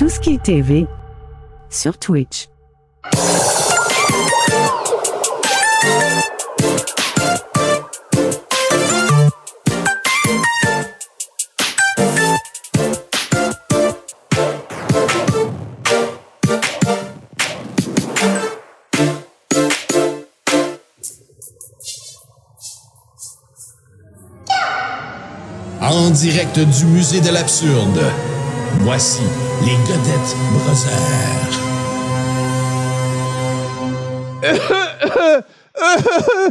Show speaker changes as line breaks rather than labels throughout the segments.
Tout ce qui est TV sur Twitch.
En direct du musée de l'absurde, voici les Godettes Brothers.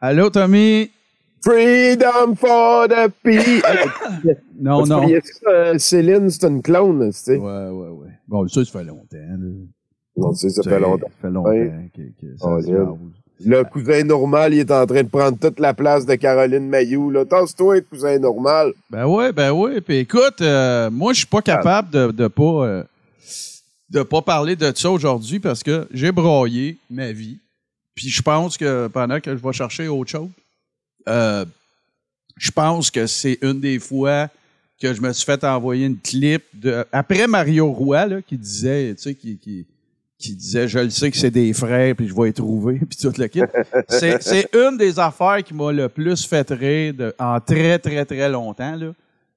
Allô, Tommy?
Freedom for the people.
Non, non.
ça, euh, Céline, c'est une clone, tu sais.
Ouais, ouais, ouais. Bon, ça, ça fait longtemps. là.
Non, tu sais, ça
Tu
fait longtemps.
Ça fait longtemps que, que ça
Oh,
se.
Le cousin normal, il est en train de prendre toute la place de Caroline Mayou. Là, tasse-toi, cousin normal.
Ben ouais, ben ouais. Puis écoute, euh, moi, je suis pas capable de, de pas euh, de pas parler de ça aujourd'hui parce que j'ai broyé ma vie. Puis je pense que pendant que je vais chercher autre chose, euh, je pense que c'est une des fois que je me suis fait envoyer une clip de après Mario Roy là, qui disait, tu sais, qui, qui, qui disait je le sais que c'est des frères puis je vais les trouver puis tout le kit. C'est une des affaires qui m'a le plus fait rire de- en très très très longtemps là.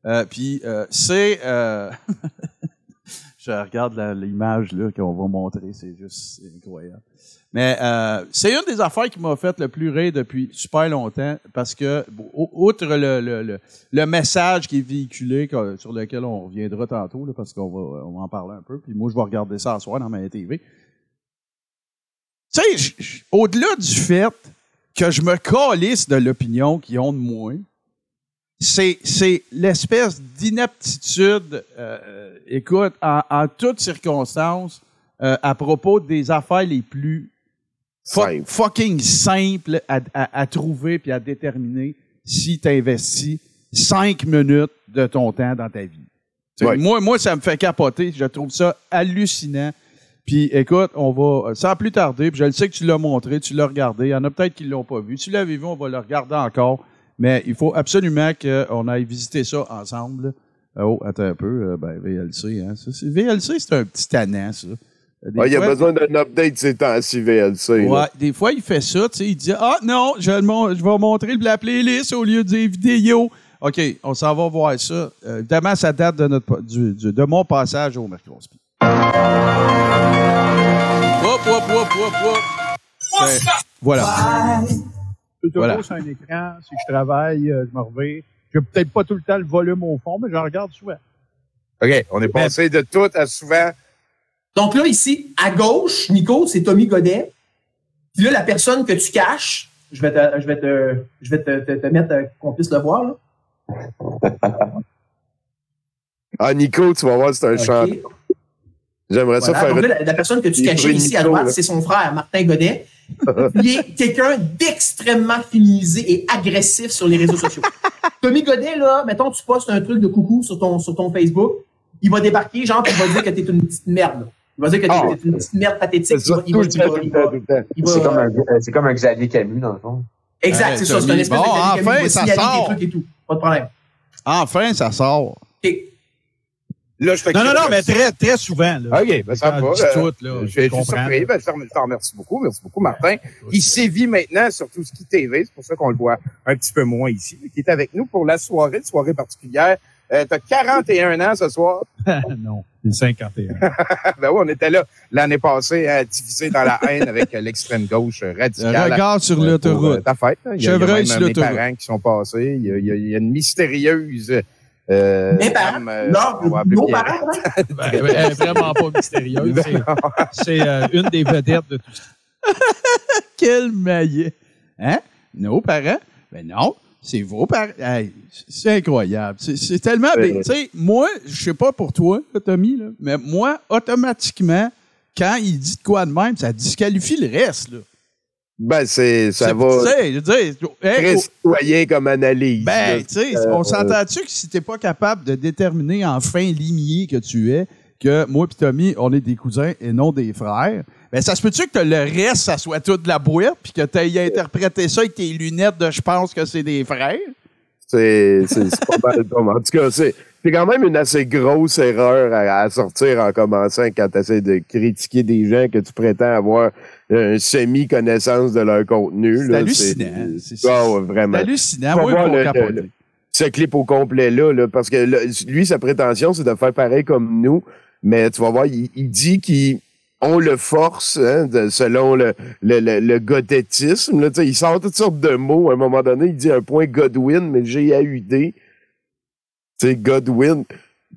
Euh, puis euh, c'est euh, je regarde l'image qu'on va montrer, c'est juste incroyable. Mais euh, c'est une des affaires qui m'a fait le plus rire depuis super longtemps parce que, outre le, message qui est véhiculé, sur lequel on reviendra tantôt, parce qu'on va, en parler un peu, puis moi, je vais regarder ça ce soir dans ma TV. Tu sais, au-delà du fait que je me calisse de l'opinion qu'ils ont de moi, c'est, c'est l'espèce d'inaptitude, euh, euh, écoute, en, en toutes circonstances, euh, à propos des affaires les plus
Simple.
fucking simples à, à- à trouver puis à déterminer si tu investis cinq minutes de ton temps dans ta vie. Moi, moi, ça me fait capoter. Je trouve ça hallucinant. Puis écoute, on va, sans plus tarder, puis je le sais que tu l'as montré, tu l'as regardé. Il y en a peut-être qui l'ont pas vu. Si tu l'avais vu, on va le regarder encore. Mais il faut absolument qu'on aille visiter ça ensemble. Oh, attends un peu. euh, Ben, VLC, hein. Ça, c'est- VLC, c'est un petit tannant, ça. Des
Ouais, il y a besoin d'un update ces temps-ci, VLC. là.
Ouais, des fois, il fait ça, tu sais, il dit Ah non, je, je vais montrer la playlist au lieu des vidéos. OK, on s'en va voir ça. Euh, évidemment, ça date de, notre, du, du- de mon passage au Mercredi. Hop, hop, hop, hop, hop. Ben, voilà.
Je
Voilà.
toujours sur un écran, si je travaille, euh, je me reviens. J'ai peut-être pas tout le temps le volume au fond, mais j'en regarde souvent.
OK, on est passé de tout à souvent.
Donc là, ici, à gauche, Nico, c'est Tommy Godet. Puis là, la personne que tu caches, je vais te, je vais te, je vais te, te, te mettre euh, qu'on puisse le voir. Là.
Ah, Nico, tu vas voir, c'est un
OK.
chant. J'aimerais ça faire
Donc là,
une-
la, la personne que tu cachais ici à droite, c'est son frère, Martin Godet. Il est quelqu'un d'extrêmement féminisé et agressif sur les réseaux sociaux. Tommy Godet, là, mettons, tu postes un truc de coucou sur ton, sur ton Facebook, il va débarquer, genre, il va dire que t'es une petite merde. Il va dire que t'es t'es une petite merde pathétique.
C'est
comme, un, c'est comme un Xavier Camus, dans le fond.
Exact,
Hey,
c'est ça. C'est un espèce
bon,
de Xavier
enfin,
Camus,
ça sort.
des trucs et tout. Pas de problème.
Enfin, ça sort.
OK.
Là, je fais
Non, non, non, mais très, très souvent. Là.
OK, ben ça va. euh,
tout, là,
je
je
suis surpris. Ben, je t'en- remercie beaucoup. Merci beaucoup, Martin. Qui sévit maintenant sur tout ce qui TV. C'est pour ça qu'on le voit un petit peu moins ici. Qui est avec nous pour la soirée, une soirée particulière. Euh, T'as 41 ans ce soir.
non, c'est 51.
ben oui, on était là l'année passée à diviser dans la haine avec euh, l'extrême gauche euh, radicale.
Regarde sur
pour, euh,
l'autoroute.
ta fête. hein. Il y a, il y a
Chevreuil
même,
sur
mes
l'autoroute.
parents qui sont passés. Il il y a- il y a une mystérieuse... Euh,
Mes parents?
dame, euh,
Non, nos parents, hein?
Ben, elle est vraiment pas mystérieuse. C'est- C'est euh, une des vedettes de tout ça.
Quel maillet. Hein? Nos parents? Ben non, c'est vos parents. Hey, c'est incroyable. C'est, tellement. Tu sais, moi, je sais pas pour toi, Tommy, là, mais moi, automatiquement, quand il dit de quoi de même, ça disqualifie le reste. Là.
Ben, c'est, ça va
Tu sais, je veux dire, hey, oh,
comme analyse.
ben, tu sais,
Euh,
on s'entend-tu que si t'es pas capable de déterminer en fin limier que tu es, que moi et Tommy, on est des cousins et non des frères, ben ça se peut-tu que le reste, ça soit tout de la boîte, puis que tu interprété ça avec tes lunettes de je pense que c'est des frères?
C'est, c'est, c'est pas mal comme. En tout cas, c'est.
c'est quand même une assez grosse erreur à, à sortir en commençant quand tu essaies de critiquer des gens que tu prétends avoir un semi-connaissance de leur contenu.
C'est hallucinant. C'est-
ouais, vraiment.
C'est hallucinant. Moi,
voir le- le- ce clip au complet là, là, parce que là, lui, sa prétention, c'est de faire pareil comme nous, mais tu vas voir, il, il dit qu'il on le force, hein, de- selon le, le, le, le godettisme. Là, il sort toutes sortes de mots. À un moment donné, il dit un point Godwin, mais G-A-U-D. Tu sais, Godwin.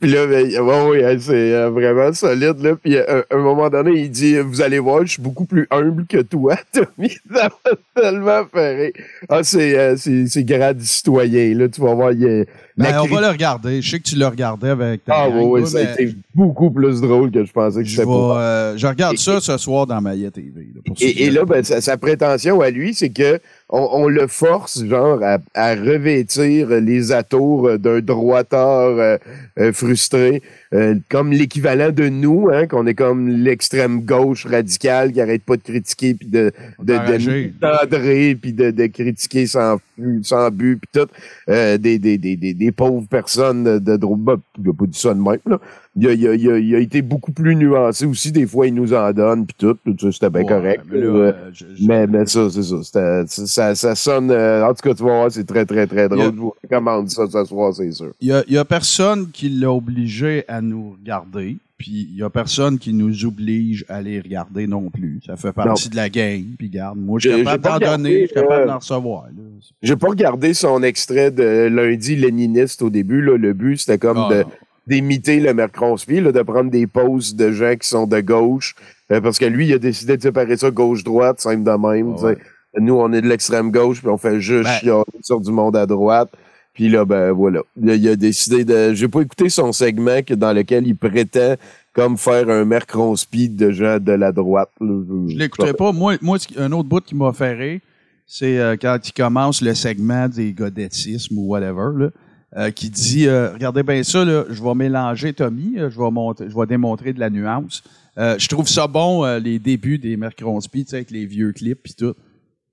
Puis là, ben, ouais, ouais, hein, c'est euh, vraiment solide. Là. Puis euh, à un moment donné, il dit Vous allez voir, je suis beaucoup plus humble que toi, Tommy. Ça m'a tellement rire. Ah, c'est, euh, c'est, c'est grand du citoyen. Là, tu vas voir, il a
Ben, on va le regarder. Je sais que tu le regardais avec ta
Ah,
gang,
ça a
mais
été beaucoup plus drôle que je pensais que
je,
pour.
euh, je regarde
Et-
ça ce soir dans Maillet TV. là, pour
Et, et là, ben, sa, sa prétention à lui, c'est que on, on le force, genre, à, à revêtir les atours d'un droiteur euh, euh, frustré, euh, comme l'équivalent de nous, hein, qu'on est comme l'extrême gauche radicale qui arrête pas de critiquer puis de de, de puis de, de critiquer sans sans but puis tout euh, des, des, des, des, des pauvres personnes de, droite. Ben, il a pas dit ça de même là. Il a, il, a, il, a, il a été beaucoup plus nuancé aussi. Des fois, il nous en donne puis tout. tout ça, c'était bien
Ouais,
correct.
mais, là,
Euh,
euh, je- je-
mais, mais ça, c'est ça. Ça. Ça sonne. euh, en tout cas, tu vas voir, c'est très, très, très drôle. Je vous recommande ça ce soir, c'est sûr.
Il y a, il y a personne qui l'a obligé à nous regarder, puis il y a personne qui nous oblige à les regarder non plus. Ça fait partie de la game, puis garde, moi, je suis capable d'en donner, je suis capable
euh,
d'en recevoir. là.
J'ai pas regardé son extrait de lundi léniniste au début. Là. Le but, c'était comme
Ah,
de d'imiter le Mercronspi, là, de prendre des poses de gens qui sont de gauche. euh, parce que lui, il a décidé de séparer ça gauche-droite, simple de même.
Ah ouais.
Nous, on est de l'extrême gauche, puis on fait juste
Ben-
sur du monde à droite. Puis là, ben voilà. Là, il a décidé de. J'ai pas écouté son segment que, dans lequel il prétend comme faire un Mercronspi de gens de la droite.
Je l'écouterai pas. Moi, moi, un autre bout qui m'a rire, c'est euh, quand il commence le segment des godettismes ou whatever, là, euh, qui dit euh, Regardez bien ça, là, je vais mélanger Tommy, je vais montrer, je vais démontrer de la nuance. Je trouve ça bon, les débuts des Mercronspi, tu sais, avec les vieux clips et tout.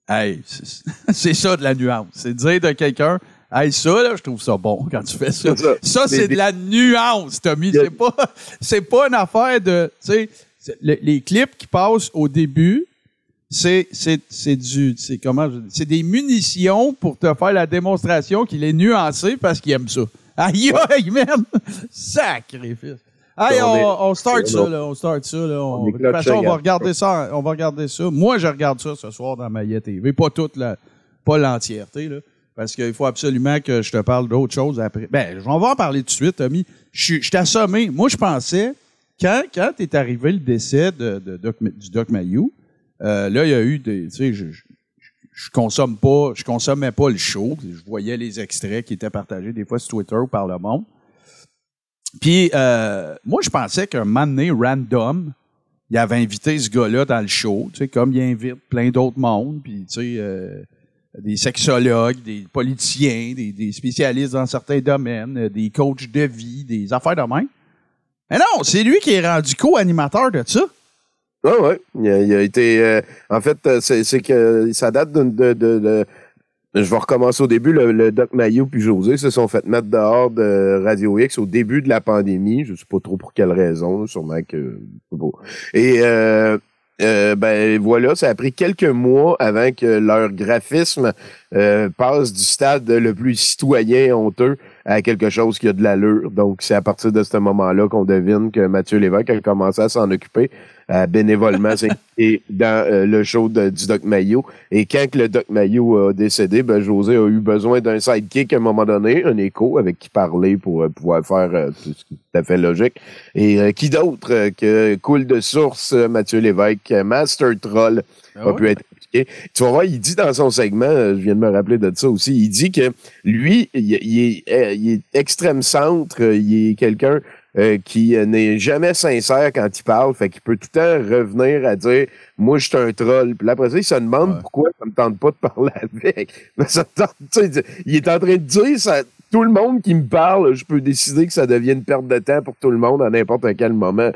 Hey, c'est ça de la nuance. C'est dire de quelqu'un Hey, ça, là, je trouve ça bon quand tu fais ça.
Ça.
Ça, c'est de la nuance, Tommy. C'est pas, c'est pas une affaire de, tu sais, les clips qui passent au début, c'est, c'est, c'est du, c'est comment, je dis, c'est des munitions pour te faire la démonstration qu'il est nuancé parce qu'il aime ça. Aïe, aïe, man! Sacrifice! Hey,
On
on, on start ça, là. On start ça, là. On- de toute façon, on va regarder ça. On va regarder ça. Moi, je regarde ça ce soir dans Maillet TV. Pas toute la, pas l'entièreté, là. Parce qu'il faut absolument que je te parle d'autre chose après. Ben, on va en parler tout de suite, Tommy. Je, je t'ai assommé. Moi, je pensais, quand, quand est arrivé le décès de, de du Doc Mayou, euh, là, il y a eu des, tu sais, je, je, je consomme pas, je consommais pas le show. Je voyais les extraits qui étaient partagés des fois sur Twitter ou par le monde. Puis, euh, moi, je pensais qu'un moment random, il avait invité ce gars-là dans le show, tu sais, comme il invite plein d'autres mondes, puis, tu sais, euh, des sexologues, des politiciens, des, spécialistes dans certains domaines, euh, des coachs de vie, des affaires de même. Mais non, c'est lui qui est rendu co-animateur de ça.
Ah ouais, il a, été. euh, en fait, euh, c'est que ça date de, de, de- de- Je vais recommencer au début. Le, Doc Mayo puis José se sont fait mettre dehors de Radio X au début de la pandémie. Je sais pas trop pour quelle raison, sûrement que. Et euh, euh, ben voilà, ça a pris quelques mois avant que leur graphisme euh, passe du stade le plus citoyen honteux à quelque chose qui a de l'allure. Donc, c'est à partir de ce moment-là qu'on devine que Mathieu Lévesque a commencé à s'en occuper, à bénévolement s'impliquer dans euh, le show de- du Doc Mayo. Et quand que le Doc Mayo a décédé, ben, José a eu besoin d'un sidekick à un moment donné, un écho avec qui parler pour euh, pouvoir faire euh, tout ce qui est tout à fait logique. Et euh, qui d'autre euh, que coule de source euh, Mathieu Lévesque, euh, Master Troll,
Ah
a pu être. Tu vas voir, il dit dans son segment, euh, je viens de me rappeler de ça aussi, il dit que lui, il, il est, euh, il est extrême centre, euh, il est quelqu'un euh, qui euh, n'est jamais sincère quand il parle, fait qu'il peut tout le temps revenir à dire moi je suis un troll. Puis là, après ça, il se demande
Ouais.
pourquoi ça me tente pas de parler avec. Mais ça me tente, il est en train de dire ça, tout le monde qui me parle, je peux décider que ça devient une perte de temps pour tout le monde à n'importe quel moment.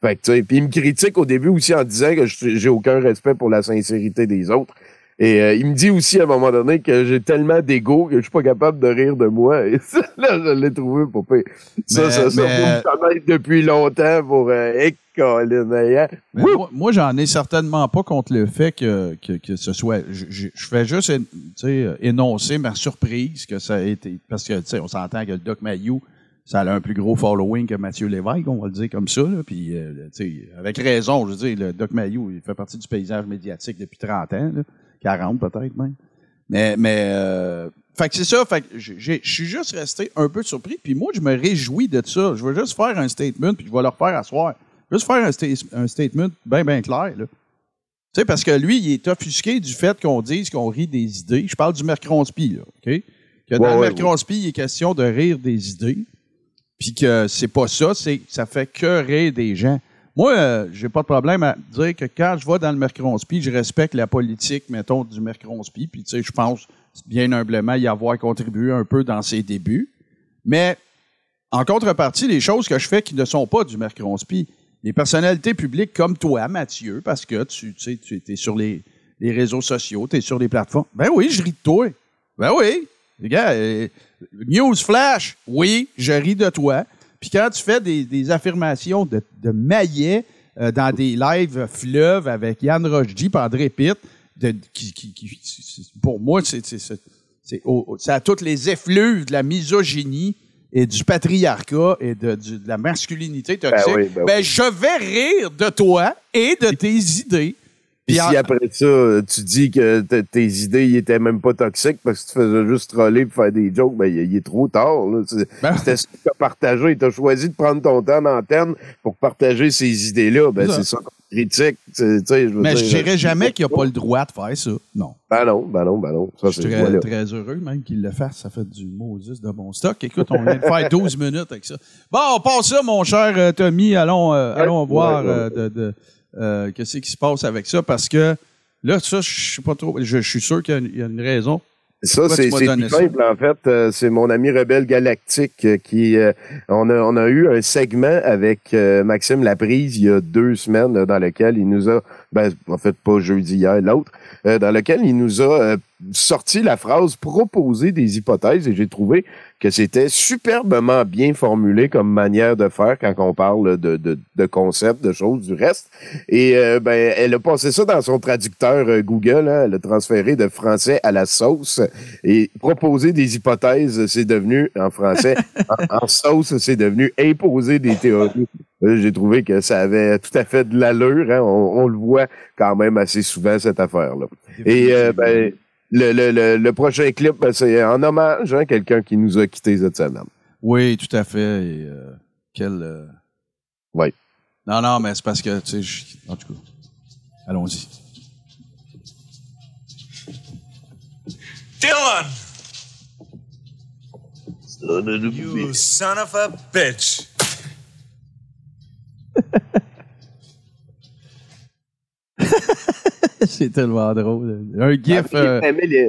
Fait que, tu sais, puis il me critique au début aussi en disant que j'ai aucun respect pour la sincérité des autres. Et euh, il me dit aussi à un moment donné que j'ai tellement d'ego que je suis pas capable de rire de moi. Et ça, là, je l'ai trouvé pour pire. Ça,
Mais-
ça, ça,
mais-
connaître depuis longtemps pour euh, hein.
Mais
Wouh!
moi, moi, j'en ai certainement pas contre le fait que, que, que ce soit. Je, je- fais juste tu sais, énoncer ma surprise que ça a été. Parce que, tu sais, on s'entend que le Doc Mayou, ça a un plus gros following que Mathieu Lévesque, on va le dire comme ça. Là. Puis, euh, tu sais, avec raison, je veux dire, le Doc Mayou, il fait partie du paysage médiatique depuis 30 ans, là, 40 peut-être même. Mais, mais euh, fait que c'est ça, fait que je suis juste resté un peu surpris. Puis moi, je me réjouis de ça. Je veux juste faire un statement, puis je vais le refaire à soir. Juste faire un, sta- un statement bien, bien clair. Là. Tu sais, parce que lui, il est offusqué du fait qu'on dise qu'on rit des idées. Je parle du Mercronspi, là, OK? Que dans
Ouais,
le
ouais,
Mercronspi, il est question de rire des idées. Puis que c'est pas ça, c'est ça fait que rire des gens. Moi, euh, j'ai pas de problème à dire que quand je vais dans le Mercronspi, je respecte la politique, mettons, du Mercronspi. Puis, tu sais, je pense bien humblement y avoir contribué un peu dans ses débuts. Mais en contrepartie, les choses que je fais qui ne sont pas du Mercronspi, les personnalités publiques comme toi, Mathieu, parce que tu, sais, tu es sur les, les réseaux sociaux, tu es sur les plateformes. Ben oui, je ris de toi. Ben oui. Les gars, euh, news flash, oui, je ris de toi. Puis quand tu fais des, des affirmations de, de maillet euh, dans des lives fleuves avec Yann Rochdy et André Pitt, de, qui, qui- qui- pour moi, c'est, c'est, c'est, c'est au- au- ça a toutes les effluves de la misogynie et du patriarcat et de, de la masculinité toxique.
oui, ben
ben,
oui.
je vais rire de toi et de tes idées.
Puis si après ça, tu dis que tes idées ils étaient même pas toxiques parce que tu faisais juste troller pour faire des jokes, ben il est trop tard.
Ben-
C'était ce que tu as partagé. Tu as choisi de prendre ton temps d'antenne pour partager ces idées-là. Ben
C'est ça.
qu'on critique. je
mais je dirais jamais qu'il n'y a pas le droit de faire ça. Non.
Ben non, ben non, ben non. Ça,
Je suis très,
voilà.
très heureux même qu'il le fasse. Ça fait du Moses de bon stock. Écoute, on vient de faire 12 minutes avec ça. Bon, on passe ça, mon cher euh, Tommy. Allons, euh, allons voir
ouais, ouais.
euh, de, de, euh, qu'est-ce qui se passe avec ça parce que là, ça, je sais pas trop. Je, je suis sûr qu'il y a une- raison.
Ça, c'est simple, en fait. Euh, c'est mon ami Rebelle Galactique euh, qui... euh, on, a, on a eu un segment avec Maxime Laprise il y a deux semaines dans lequel il nous a... Ben, en fait, pas jeudi hier, l'autre. euh, dans lequel il nous a euh, sorti la phrase « proposer des hypothèses » et j'ai trouvé que c'était superbement bien formulé comme manière de faire quand on parle de, de, de concepts, de choses, du reste. Et euh, ben, elle a passé ça dans son traducteur euh, Google. hein. elle a transféré de français à la sauce. Et proposer des hypothèses, c'est devenu, en français, en, en sauce, c'est devenu imposer des théories. J'ai trouvé que ça avait tout à fait de l'allure. hein. On, on le voit quand même assez souvent, cette affaire-là. Et euh, ben, le, le, le, le prochain clip, ben, c'est en hommage à quelqu'un qui nous a quittés cette semaine.
Oui, tout à fait. Et, euh, quel. euh,
Oui.
Non, non, mais c'est parce que, tu sais, je- en tout cas, allons-y.
Dylan! You son of a bitch!
c'est tellement drôle. Un gif. euh,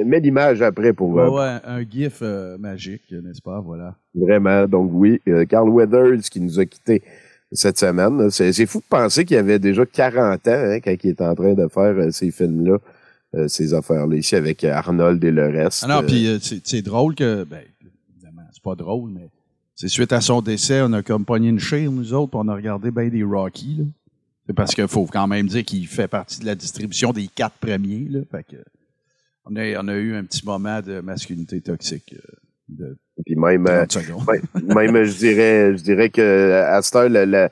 Mets- l'image après pour
ouais,
euh,
ouais, un gif euh, magique, n'est-ce pas? Voilà.
Vraiment. Donc oui, euh, Carl Weathers qui nous a quittés cette semaine. C'est fou de penser qu'il avait déjà 40 ans hein, quand il est en train de faire ces films-là, ces affaires-là, ici avec Arnold et le reste.
Ah non, puis c'est c'est drôle que, ben, évidemment, c'est pas drôle, mais c'est suite à son décès, on a comme pogné une chire, nous autres, puis on a regardé ben des Rocky, là. C'est parce qu'il faut quand même dire qu'il fait partie de la distribution des quatre premiers, là. Fait que, on a, on a eu un petit moment de masculinité toxique euh, de
puis même, euh,
30 secondes.
Ouais, même je dirais je dirais que à cette heure, la, la,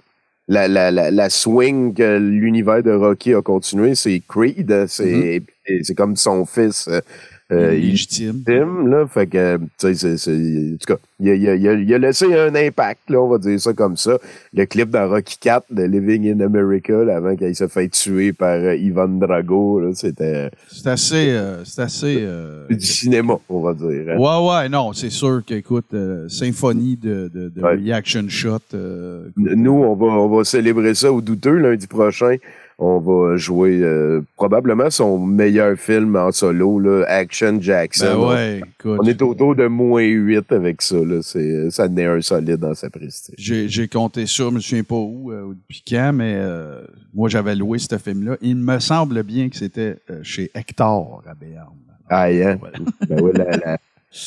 la, la, la, swing que l'univers de Rocky a continué, c'est Creed. C'est et c'est comme son fils euh,
Légitime.
là. Fait que, tu sais, en tout cas, il a, il, a, il, a, il a laissé un impact, là, on va dire ça comme ça. Le clip dans Rocky 4 de Living in America, là, avant qu'il se fait tuer par euh, Ivan Drago, là, c'était
C'est assez, euh, c'est assez, euh,
du cinéma, on va dire. hein.
Ouais, ouais, non, c'est sûr qu'écoute, symphonie de, de, de
Ouais.
reaction shot.
Nous, on va, on va célébrer ça au douteux lundi prochain. On va jouer euh, probablement son meilleur film en solo, là, Action Jackson.
Ben ouais, écoute.
On est autour de moins 8 avec ça. Là. C'est, ça n'est un solide dans sa prestige.
J'ai, j'ai compté ça, je me souviens pas où, euh, ou depuis quand, mais euh, moi j'avais loué ce film-là. Il me semble bien que c'était chez Hector à Béarn.
Ah, hein?
Ouais.
Ben la, la,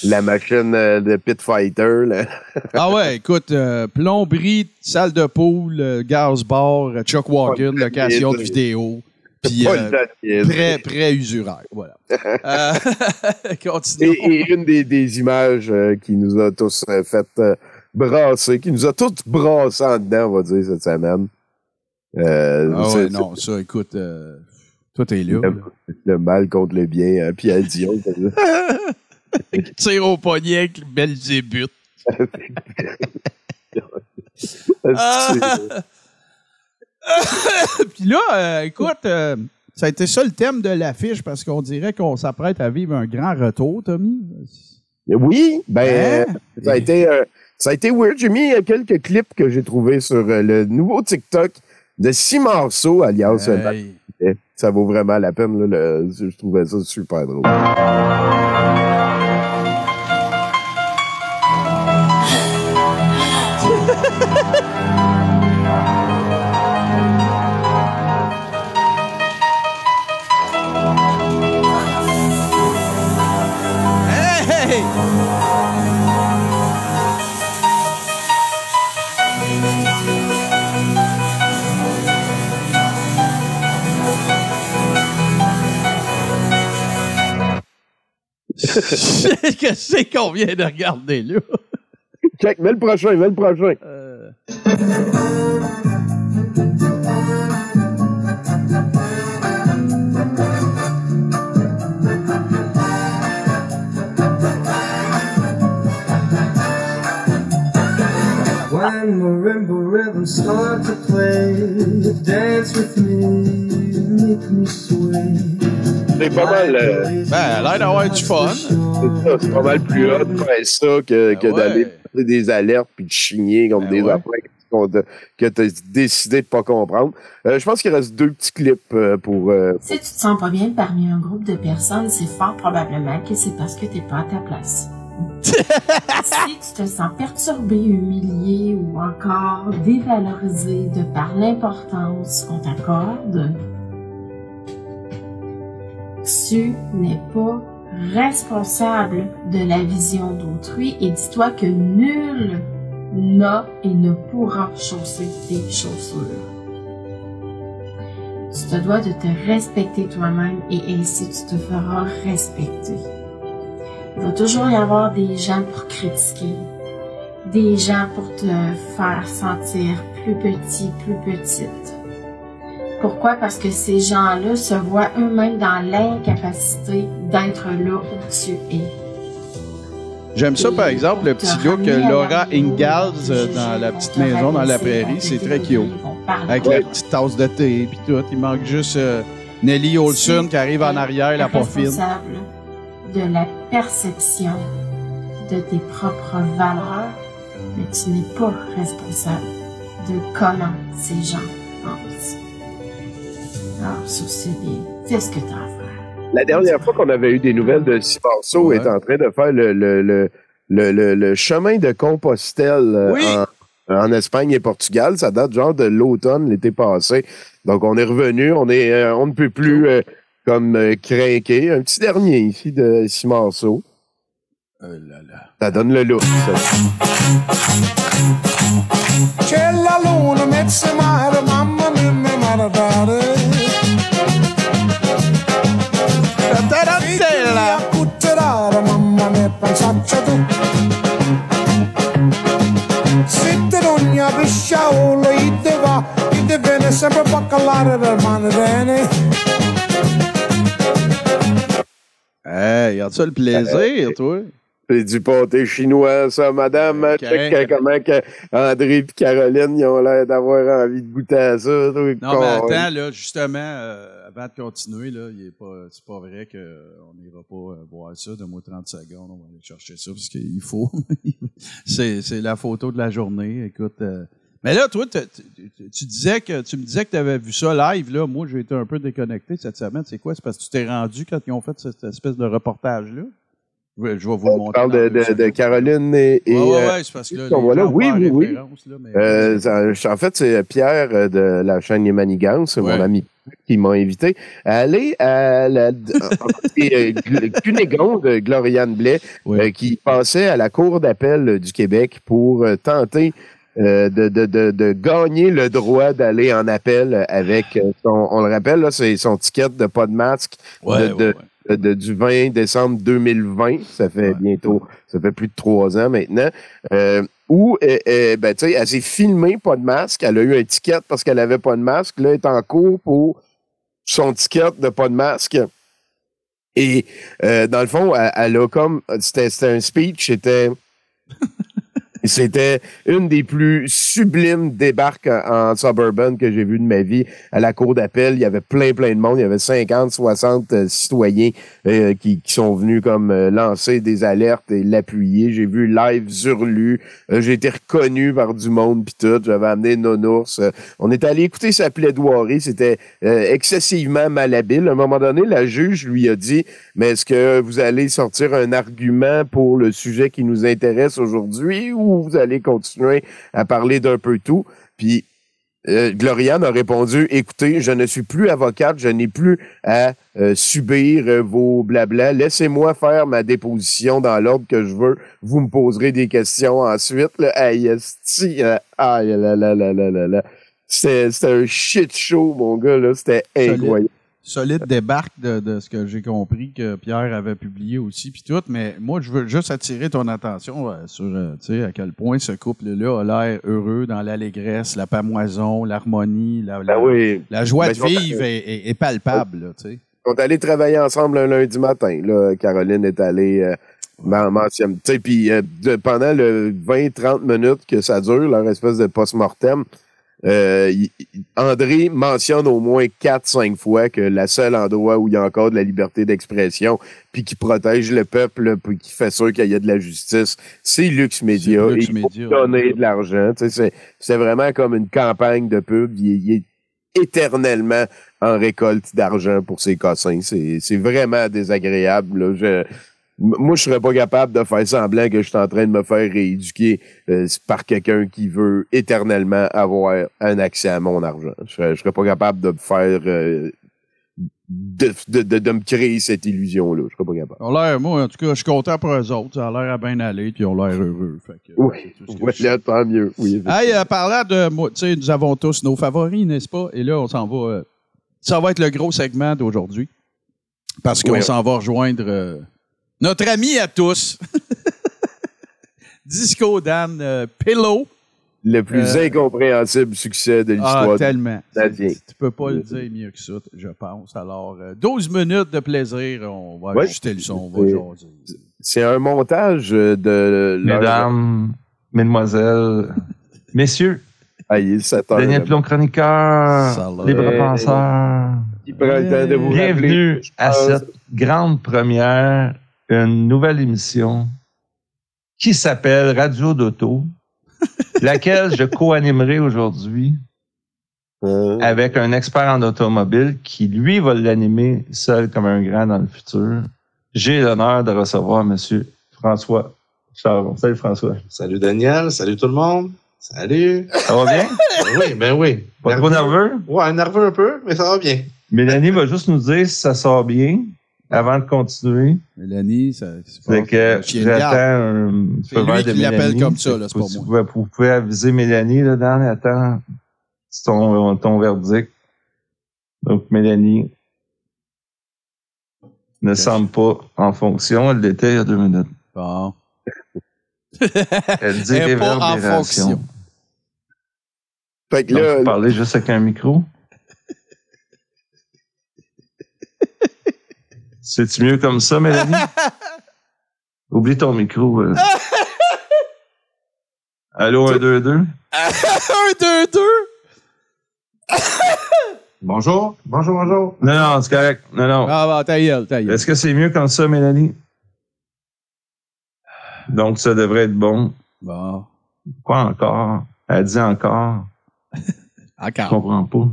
la machine euh, de Pit Fighter. Là.
Ah ouais, écoute, euh, plomberie, salle de pool, euh, gaz bar, euh, Chuck
de
location de vidéo, puis euh, prêt, prêt usuraire. Voilà. Euh.
Et, et une des, des images qui nous a tous fait brasser, qui nous a tous brassés en dedans, on va dire, cette semaine.
Ah ouais, non, ça, écoute, toi t'es là. là.
Le, mal contre le bien, hein, Pierre Dion.
Tire au poignet avec le Belzébuth. Ah! Puis là, euh, écoute, euh, ça a été ça le thème de l'affiche parce qu'on dirait qu'on s'apprête à vivre un grand retour, Tommy.
Oui, ben,
Hein?
ça, a été, euh, ça a été weird. J'ai mis quelques clips que j'ai trouvés sur euh, le nouveau TikTok de six morceaux, alias
Hey.
Matt. Ça vaut vraiment la peine. Là, le- je trouvais ça super drôle.
Qu'est-ce que c'est qu'on vient de regarder là?
Check, mets le prochain, mets le prochain.
Euh,
When marimba rhythms start to play, dance with me, make me sway.
C'est pas mal, euh,
Ben, elle a l'air d'avoir du fun.
c'est ça, c'est pas mal plus hot de faire ça que, que
Ben ouais.
d'aller faire des alertes puis de chigner contre
Ben
des
ouais.
affaires qu'on te- que tu as décidé de pas comprendre. Euh, je pense qu'il reste deux petits clips euh, pour... euh,
Si tu te sens pas bien parmi un groupe de personnes, c'est fort probablement que c'est parce que t'es pas à ta place. si tu te sens perturbé, humilié ou encore dévalorisé de par l'importance qu'on t'accorde, tu n'es pas responsable de la vision d'autrui et dis-toi que nul n'a et ne pourra chausser tes chaussures. Tu te dois de te respecter toi-même et ainsi tu te feras respecter. Il va toujours y avoir des gens pour critiquer, des gens pour te faire sentir plus petit, plus petite. Pourquoi? Parce que ces gens-là se voient eux-mêmes dans l'incapacité d'être là où tu es.
J'aime ça, par exemple, le petit gars que Laura Ingalls euh, dans la petite maison dans la prairie. C'est très cute. Avec la petite tasse de thé puis tout. Il manque juste euh, Nelly Olson qui arrive en arrière, la
responsable de la perception de tes propres valeurs, mais tu n'es pas responsable de comment ces gens. Fais ce que tu as à faire.
La dernière fois qu'on avait eu des nouvelles de Simonceau
Ouais.
est en train de faire le, le, le, le, le- le chemin de Compostelle euh,
Oui.
en, en Espagne et Portugal. Ça date genre de l'automne, l'été passé. Donc on est revenu, on est euh, on ne peut plus euh, comme euh, craquer. Un petit dernier ici de Simonceau.
Euh là là.
Ça donne le look. ça.
Pisciaolo, i te va, i te viene sempre baccalare del mano bene.
Hey, regarde ça le plaisir, toi.
C'est du pâté chinois, ça, madame. Check euh, comment que André et Caroline, ils ont l'air d'avoir envie de goûter à ça. toi,
Non, mais attends, là, justement, euh, avant de continuer, là, il est pas, c'est pas vrai qu'on n'ira pas euh, voir ça. Donne-moi 30 secondes, on va aller chercher ça parce qu'il faut. c'est, c'est la photo de la journée. Écoute, euh, Mais là, toi, tu- tu tu disais que tu me disais que tu avais vu ça live. Là. Moi, j'ai été un peu déconnecté cette semaine. C'est quoi? C'est parce que tu t'es rendu quand ils ont fait cette espèce de reportage-là? Je vais, je vais vous le
On
montrer.
parle
dans
de, de, de Caroline et. et,
Ouais, ouais,
euh,
ouais, c'est parce que là, les
là. Oui, oui, oui.
référence, là, mais-
Euh, ça- en fait, c'est Pierre euh, de la chaîne Les Manigances,
Ouais.
mon ami qui m'a invité à aller à la c'est, euh, Cunégonde, Gloriane Blais, euh, qui passait à la Cour d'appel du Québec pour euh, tenter euh, de, de, de, de gagner le droit d'aller en appel avec euh, son, on le rappelle, là, c'est son ticket de pas de masque
Ouais,
de,
ouais,
de- de- du 20 décembre 2020. Ça fait bientôt, ça fait plus de trois ans maintenant. Euh, où, euh, euh, ben, tu sais, elle s'est filmée pas de masque. Elle a eu un ticket parce qu'elle avait pas de masque. Là, elle est en cours pour son ticket de pas de masque. Et euh, dans le fond, elle, elle a comme, c'était c'était un speech, c'était c'était une des plus sublimes débarques en, suburban que j'ai vu de ma vie. À la cour d'appel, il y avait plein, plein de monde. Il y avait 50, 60 euh, citoyens euh, qui, qui sont venus comme euh, lancer des alertes et l'appuyer. J'ai vu live Zurlu. J'ai été reconnu par du monde puis tout. J'avais amené Nonours. Euh, on est allé écouter sa plaidoirie. C'était excessivement malhabile. À un moment donné, la juge lui a dit, mais est-ce que vous allez sortir un argument pour le sujet qui nous intéresse aujourd'hui ou vous allez continuer à parler d'un peu tout? Puis euh, Gloriane a répondu, écoutez, je ne suis plus avocate, je n'ai plus à euh, subir euh, vos blabla. Laissez-moi faire ma déposition dans l'ordre que je veux. Vous me poserez des questions ensuite. Là. Aïe, esti, euh, aïe, là, là, là, là, là, là. C'était c'était un shit show, mon gars, là. C'était incroyable.
Solide débarque de, de ce que j'ai compris que Pierre avait publié aussi, puis tout. Mais moi, je veux juste attirer ton attention euh, sur euh, tu sais, à quel point ce couple-là a l'air heureux dans l'allégresse, la pamoison, l'harmonie, la, la,
Ben oui.
la joie
Ben,
de vivre est, est- est palpable. Là, tu sais.
Ils sont allés travailler ensemble un lundi matin. Là, Caroline est allée euh, Puis euh, pendant le 20-30 minutes que ça dure, leur espèce de post-mortem, euh, André mentionne au moins 4-5 fois que la seule endroit où il y a encore de la liberté d'expression, puis qui protège le peuple, puis qui fait sûr qu'il y a de la justice, c'est Lux Media.
Lux
Et il faut
Media,
donner de l'argent. C'est vraiment comme une campagne de pub. Il, est- il est éternellement en récolte d'argent pour ses cossins. C'est vraiment désagréable. là. Je, m- moi, je serais pas capable de faire semblant que je suis en train de me faire rééduquer euh, par quelqu'un qui veut éternellement avoir un accès à mon argent. Je serais, je serais pas capable de me faire... euh, de, de, de, de me créer cette illusion-là. Je serais pas capable.
Ont l'air, moi, en tout cas, je suis content pour eux autres. Ça a l'air à bien aller, puis ils ont l'air heureux. Fait que,
Oui, ouais, là, tant mieux. Oui,
Hey, euh, parlant de moi, tu sais, nous avons tous nos favoris, n'est-ce pas? Et là, on s'en va. ça va être le gros segment d'aujourd'hui. Parce qu'on s'en va rejoindre notre ami à tous. Disco Dan euh, Pillow.
le plus
Euh,
incompréhensible succès de
Ah,
l'histoire.
tellement.
canadien.
Tu peux pas le dire mieux que ça, je pense. Alors, euh, 12 minutes de plaisir. On va
Ouais.
ajuster le son, on va jaser.
C'est un montage euh, de...
Mesdames, mesdemoiselles, messieurs,
Ah, il est 7 heures.
Daniel Plon, chroniqueur,
Salut.
libre penseur.
Qui prend le temps de vous rappeler.
Bienvenue à cette grande première, une nouvelle émission qui s'appelle Radio d'Auto, laquelle je co-animerai aujourd'hui
Hein?
avec un expert en automobile qui, lui, va l'animer seul comme un grand dans le futur. J'ai l'honneur de recevoir Monsieur François Charon. Salut François.
Salut Daniel, salut tout le monde. Salut.
Ça va bien?
Ben oui, ben oui.
Pas trop nerveux?
Ouais, nerveux un peu, mais ça va bien.
Mélanie va juste nous dire si ça sort bien avant de continuer.
Mélanie, ça, c'est
que
garde.
j'attends un feu de Mélanie.
comme ça, là, c'est pas
vous,
moi.
pouvez- Vous pouvez aviser Mélanie, là, Dan, attends. C'est ton, ton verdict. Donc, Mélanie ne semble pas en fonction. Elle l'était il y a deux minutes.
Bon.
Elle dit
Elle est pas en
réverbération.
fonction.
Fait que
Donc,
là,
vous parlez juste avec un micro? C'est-tu mieux comme ça, Mélanie? Oublie ton micro. euh. Allô, 1, 2, 2?
Un, deux, deux?
Bonjour, bonjour, bonjour.
Non, non, c'est correct. Non, non.
Ah, bah, ta gueule, ta gueule.
Est-ce que c'est mieux comme ça, Mélanie? Donc, ça devrait être bon.
Bon.
Quoi encore? Elle dit encore.
Encore.
Je comprends pas.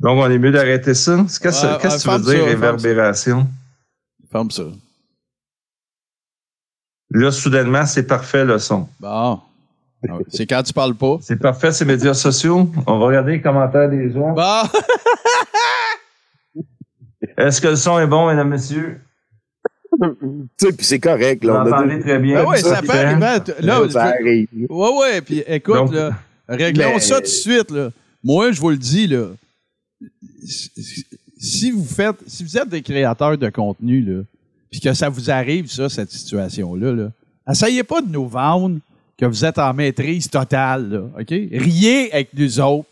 Donc, on est mieux d'arrêter ça. Qu'est-ce que tu veux dire,
ça,
réverbération?
Ferme ça.
Là, soudainement, c'est parfait le son.
Bon. Ah C'est quand tu parles pas.
C'est parfait, ces médias sociaux. On va regarder les commentaires des gens.
Bon.
Est-ce que le son est bon, mesdames, messieurs?
Tu sais, puis c'est correct. Là,
Vous
on a
entendez très bien.
Ben oui, ça peut arriver. à t- Là,
ça arrive.
Ouais, ouais. Puis écoute,
Donc-
là, réglons
Mais-
ça tout de suite. Là. Moi, je vous le dis, là. Si- vous faites, si vous êtes des créateurs de contenu, là, puis que ça vous arrive, ça, cette situation-là, là, essayez pas de nous vendre que vous êtes en maîtrise totale, là, OK? Riez avec nous autres.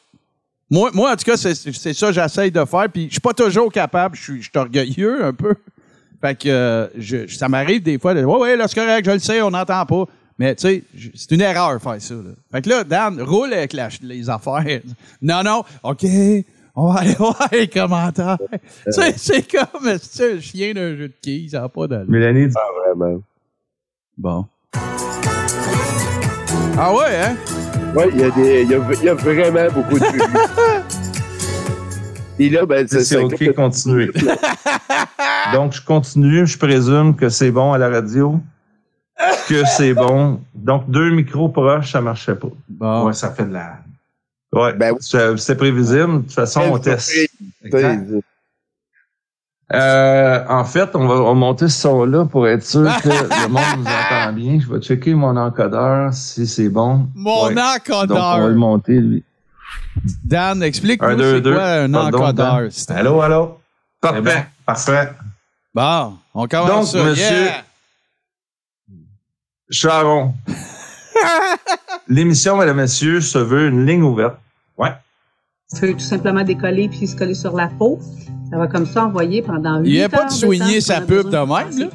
Moi, moi en tout cas, c'est ça que j'essaye de faire, puis je suis pas toujours capable, je suis orgueilleux un peu. Fait que euh, je, ça m'arrive des fois de Ouais, ouais, là, c'est correct, je le sais, on n'entend pas. Mais tu sais, c'est une erreur faire ça. Là. Fait que là, Dan, roule avec les affaires. Non, non, OK, on va aller voir les commentaires. Sais, c'est comme c'est un chien d'un jeu de quilles, ça n'a pas d'allure.
Mélanie dit
Ah, vraiment.
Bon. Ah ouais, hein?
Ouais, il y, a des- il y, a, y a vraiment beaucoup de public. Et là, ben,
c'est OK, continuez. Donc, je continue. Je présume que c'est bon à la radio. Que c'est bon. Donc, deux micros proches, ça marchait pas.
Bon.
Ouais, ça fait de la.
Ouais,
Ben oui.
c'est c'est prévisible. De toute façon, on teste. Euh, en fait, on va, on va monter ce son-là pour être sûr que le monde nous entend bien. Je vais checker mon encodeur si c'est bon.
Mon
Ouais. Donc, on
encodeur.
va le monter, lui.
Dan,
Un,
explique-nous
deux,
c'est
deux.
quoi un
Pardon,
encodeur.
Allô, allô?
Parfait.
Bon. Parfait.
Bon, on commence
Donc,
ça.
monsieur-
Yeah!
Charon. L'émission, mesdames et messieurs, se veut une ligne ouverte.
Ouais.
Tu peux tout simplement décoller puis se coller sur la peau. Ça va comme ça envoyer pendant
Il n'y a pas
heures
de soigner sa pub de même, là?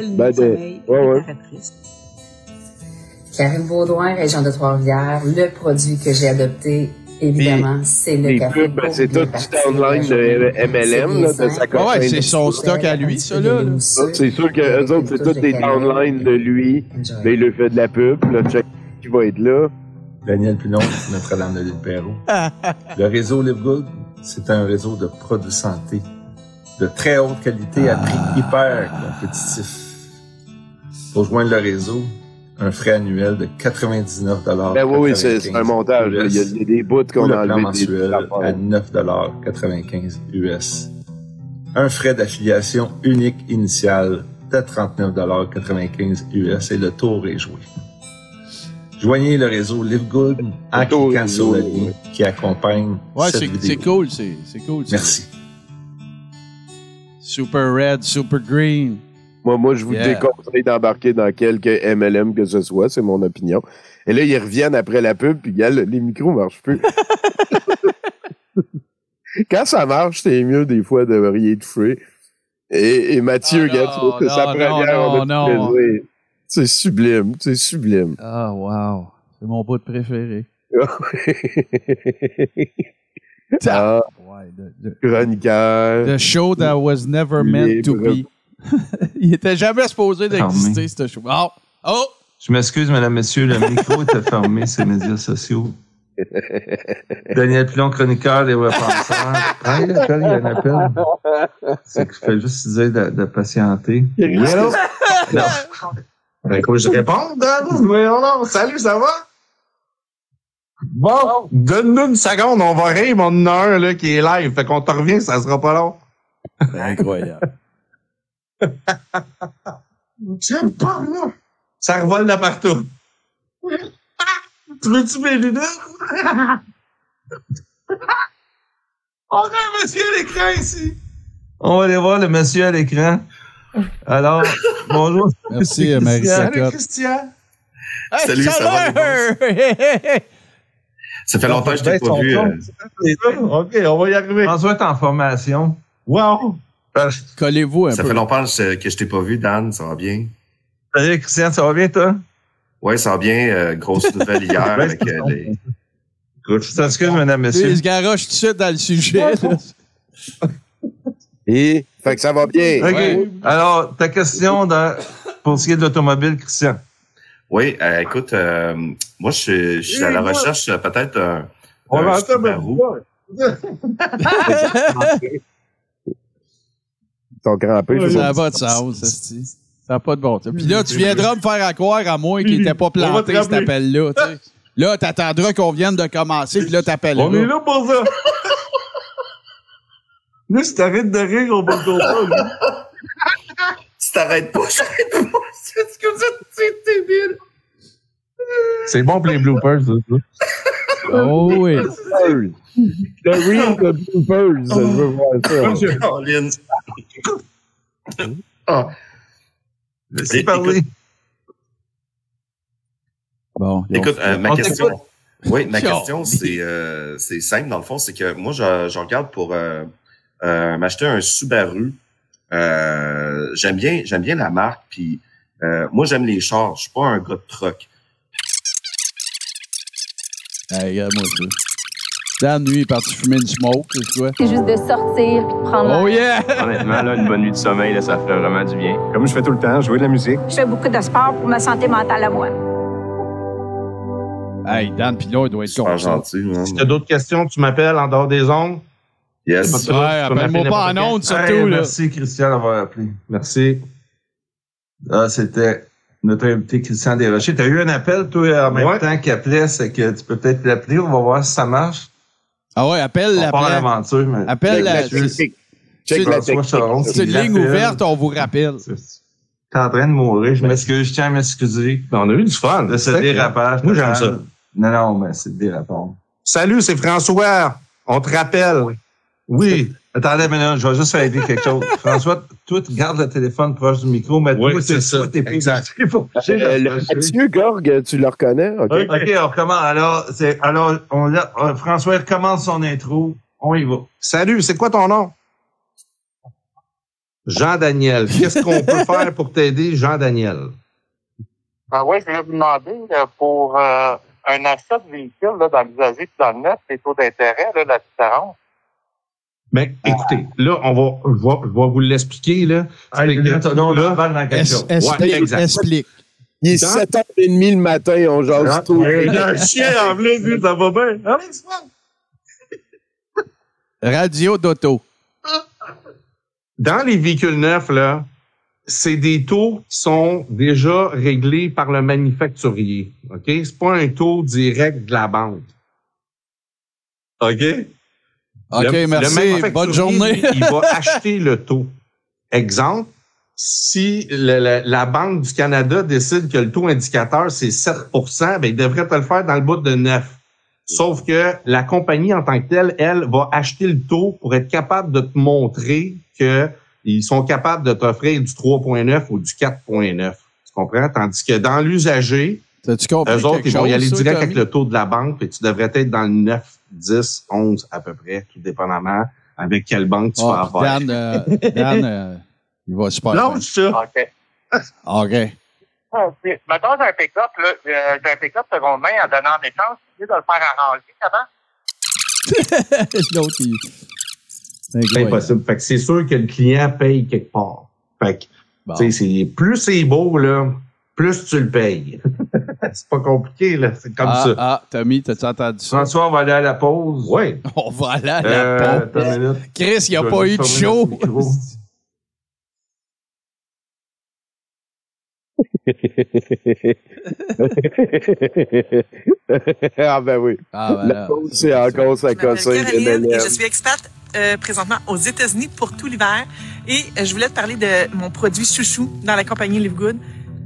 nuit
ben,
de
de-
sommeil
ouais, ouais.
Karine Baudouin, région de Trois-Rivières. Le produit que j'ai adopté, évidemment, c'est le
Les
café.
pubs, ben, c'est tout du
la
de. MLM, là, de
C'est
sa
bien
Ouais, c'est son stock à lui, ça, là.
C'est sûr que eux autres, c'est tous des downlines de lui. Mais il lui fait de la pub. Là, check qui va être là.
Daniel Pilon, Notre-Dame de l'île Perrault. Le réseau LiveGood, c'est un réseau de produits santé de très haute qualité à prix hyper compétitif. Pour joindre le réseau, un frais annuel de 99
Ben oui, oui, c'est un montage. Il y a, il y a des bouts qu'on a enlevés.
mensuel à 9,95 US. Un frais d'affiliation unique initial de 39,95 US et le tour est joué. Joignez le réseau LiveGood en
tour
cliquant sur le
joué,
lien qui accompagne
Ouais,
cette
c'est
vidéo.
c'est cool, c'est cool.
Merci.
Super red, super green.
Moi, moi, je vous
Yeah.
déconseille d'embarquer dans quelque MLM que ce soit, c'est mon opinion. Et là, ils reviennent après la pub, puis gars, les micros marchent plus. Quand ça marche, c'est mieux des fois de rien toucher. Et, et Mathieu,
Ah
gars,
non,
tu vois, c'est sa première,
non,
on a
non.
C'est sublime, c'est sublime.
Ah, wow. C'est mon bout de préféré.
ah,
Ouais, de- de-
chroniqueur.
The show that was never meant to be. Il était jamais supposé d'exister, ce show. Oh! Oh!
Je m'excuse, madame, monsieur, le micro était fermé sur les médias sociaux. Daniel Pilon, chroniqueur des repenseurs. Ah, il appelle, il y a un appel. C'est que je fais juste dire de, de patienter.
Allô? Non. Ben, que je? Oui, non, non. Salut, ça va? Bon, donne-nous une seconde, on va rire, mon en a un, là, qui est live. Fait qu'on te revient, ça sera pas long.
Incroyable.
Tiens, pas, là. Ça revole de partout. tu veux-tu mes lunettes? on a un monsieur à l'écran ici.
On va aller voir le monsieur à l'écran. Alors, bonjour.
Merci, Marie
Salut. Christian.
Hey,
Salut, ça va! Ça fait longtemps que je t'ai pas vu. euh,
OK, on va y arriver.
François est en formation.
Wow!
Collez-vous un
Ça
peu.
fait longtemps que je t'ai pas vu, Dan. Ça va bien?
Salut, Christian, ça va bien, toi?
Oui, ça va bien. euh, grosse nouvelle hier avec euh, les...
Écoute, je t'excuse, madame, monsieur.
il se garoche tout de suite dans le sujet. là.
Et, fait que ça va bien.
OK.
Ouais.
Alors, ta question dans- pour ce qui est de l'automobile, Christian.
Oui, euh, écoute, euh, moi, je suis, je suis à la recherche euh, peut-être d'un
On va.
Ton crampé, je
Ça
pas
de sens, esti. Ça n'a pas de bon sens. Puis là, tu viendras me faire à croire à moi qu'il n'était pas
va
planté, cet appel-là. tu sais. Là, t'attendras qu'on vienne de commencer, puis là, t'appelleras.
On est là pour ça. Là, si t'arrêtes de rire, on va le comprendre.
Si t'arrêtes pas, j'arrête pas. C'est ce que vous êtes, c'est débile?
C'est bon pour les bloopers, ça.
Oh oui.
Le reel de bloopers, je veux voir ça.
Colin.
Ah. Laissez parler.
Bon.
Écoute, euh, ma
On
question.
t'écoute.
Oui, ma
Sure.
question, c'est euh, c'est simple dans le fond, c'est que moi, je, je regarde pour euh, euh, m'acheter un Subaru. Euh, j'aime bien, j'aime bien la marque, puis euh, moi j'aime les chars. Je suis pas un gars de truck.
Hey, regarde-moi ça. Dan, lui, il est parti fumer une smoke, c'est quoi?
C'est juste de sortir puis de prendre
Oh yeah!
Honnêtement, là, une bonne nuit de sommeil, là, ça ferait vraiment du bien. Comme je fais tout le temps, jouer de la musique.
Je fais beaucoup de sport pour ma santé mentale à moi.
Hey, Dan Pilon, il doit être
Super
content.
gentil. hein.
Si t'as d'autres questions, tu m'appelles en dehors des ondes.
Yes.
Pas
Ouais, appelle-moi pas en ondes, surtout,
Hey,
là.
Merci, Christian, d'avoir appelé. Merci. Ah, c'était notre invité Christian Desrochers. Tu as eu un appel, toi, en même
Ouais.
temps qu'il appelait, c'est que tu peux peut-être l'appeler. On va voir si ça marche.
Ah ouais, appelle
On part à
la...
l'aventure, mais...
Appelle la...
Check la
C'est.
Check la
une ligne ouverte, on vous rappelle.
T'es en train de mourir. Je m'excuse, je tiens à m'excuser.
Ben, On a eu du fun.
De ce
C'est
dérapage.
Moi, j'aime ça.
Non, non, mais c'est le dérapage.
Salut, c'est François. On te rappelle.
Oui. Attendez, mais non, je vais juste aider quelque chose. François, toi, tu gardes le téléphone proche du micro, mais
Oui,
toi,
c'est ça.
toi, t'es
Exact.
Euh,
le
Mathieu Gorg, tu le reconnais? OK.
OK, on recommence. Alors, c'est, alors, on, l'a- euh, François recommence son intro. On y va.
Salut, c'est quoi ton nom? Jean-Daniel. Qu'est-ce qu'on peut faire pour t'aider, Jean-Daniel?
Ben oui, je voulais vous demander là, pour euh, un achat de véhicule là, dans l'usager et dans le neuf, les taux d'intérêt, là, la différence.
Mais écoutez, là, on va, je vais, je vais vous l'expliquer, là.
Ah, là, non, là, va dans quelque
Es-
chose.
Explique,
Ouais, exact.
explique.
Il est 7h30 le matin, on jase
Ah,
tout.
Il y a un chien en plus, ça va bien. Allez, c'est bon.
Radio d'auto.
Dans les véhicules neufs, là, c'est des taux qui sont déjà réglés par le manufacturier. OK? C'est pas un taux direct de la banque. OK?
OK,
Le-
merci. Bonne journée.
il va acheter le taux. Exemple, si le- la Banque du Canada décide que le taux indicateur, c'est 7 ben, il devrait te le faire dans le bout de 9 Sauf que la compagnie en tant que telle, elle, va acheter le taux pour être capable de te montrer que ils sont capables de t'offrir du 3.9 ou du 4.9. Tu comprends? Tandis que dans l'usager, eux autres, ils vont y aller direct avec le taux de la banque, puis tu devrais être dans le 9, 10, 11 à peu près, tout dépendamment avec quelle banque tu
Ah,
vas avoir.
Dan, euh, Dan euh, il va super
ça.
OK.
OK.
Ah, puis, Mettons, j'ai un pick-up, là, euh, j'ai un pick-up seconde main en donnant en échange, j'ai de le faire arranger avant.
L'autre, il...
C'est impossible. Fait que c'est sûr que le client paye quelque part. Fait que,
Bon.
tu sais, c'est, plus c'est beau, là, plus tu le payes. c'est pas compliqué, là. C'est comme
ah,
ça.
Ah, Tommy, t'as-tu entendu ça?
François, on va aller à la pause.
Oui.
On va aller à la
Euh,
pause. Chris, il n'y a pas eu de show.
ah ben oui.
Ah, ben
La pause, c'est encore
Je et je suis experte euh, présentement aux États-Unis pour tout l'hiver. Et euh, je voulais te parler de mon produit chouchou dans la compagnie Live Good.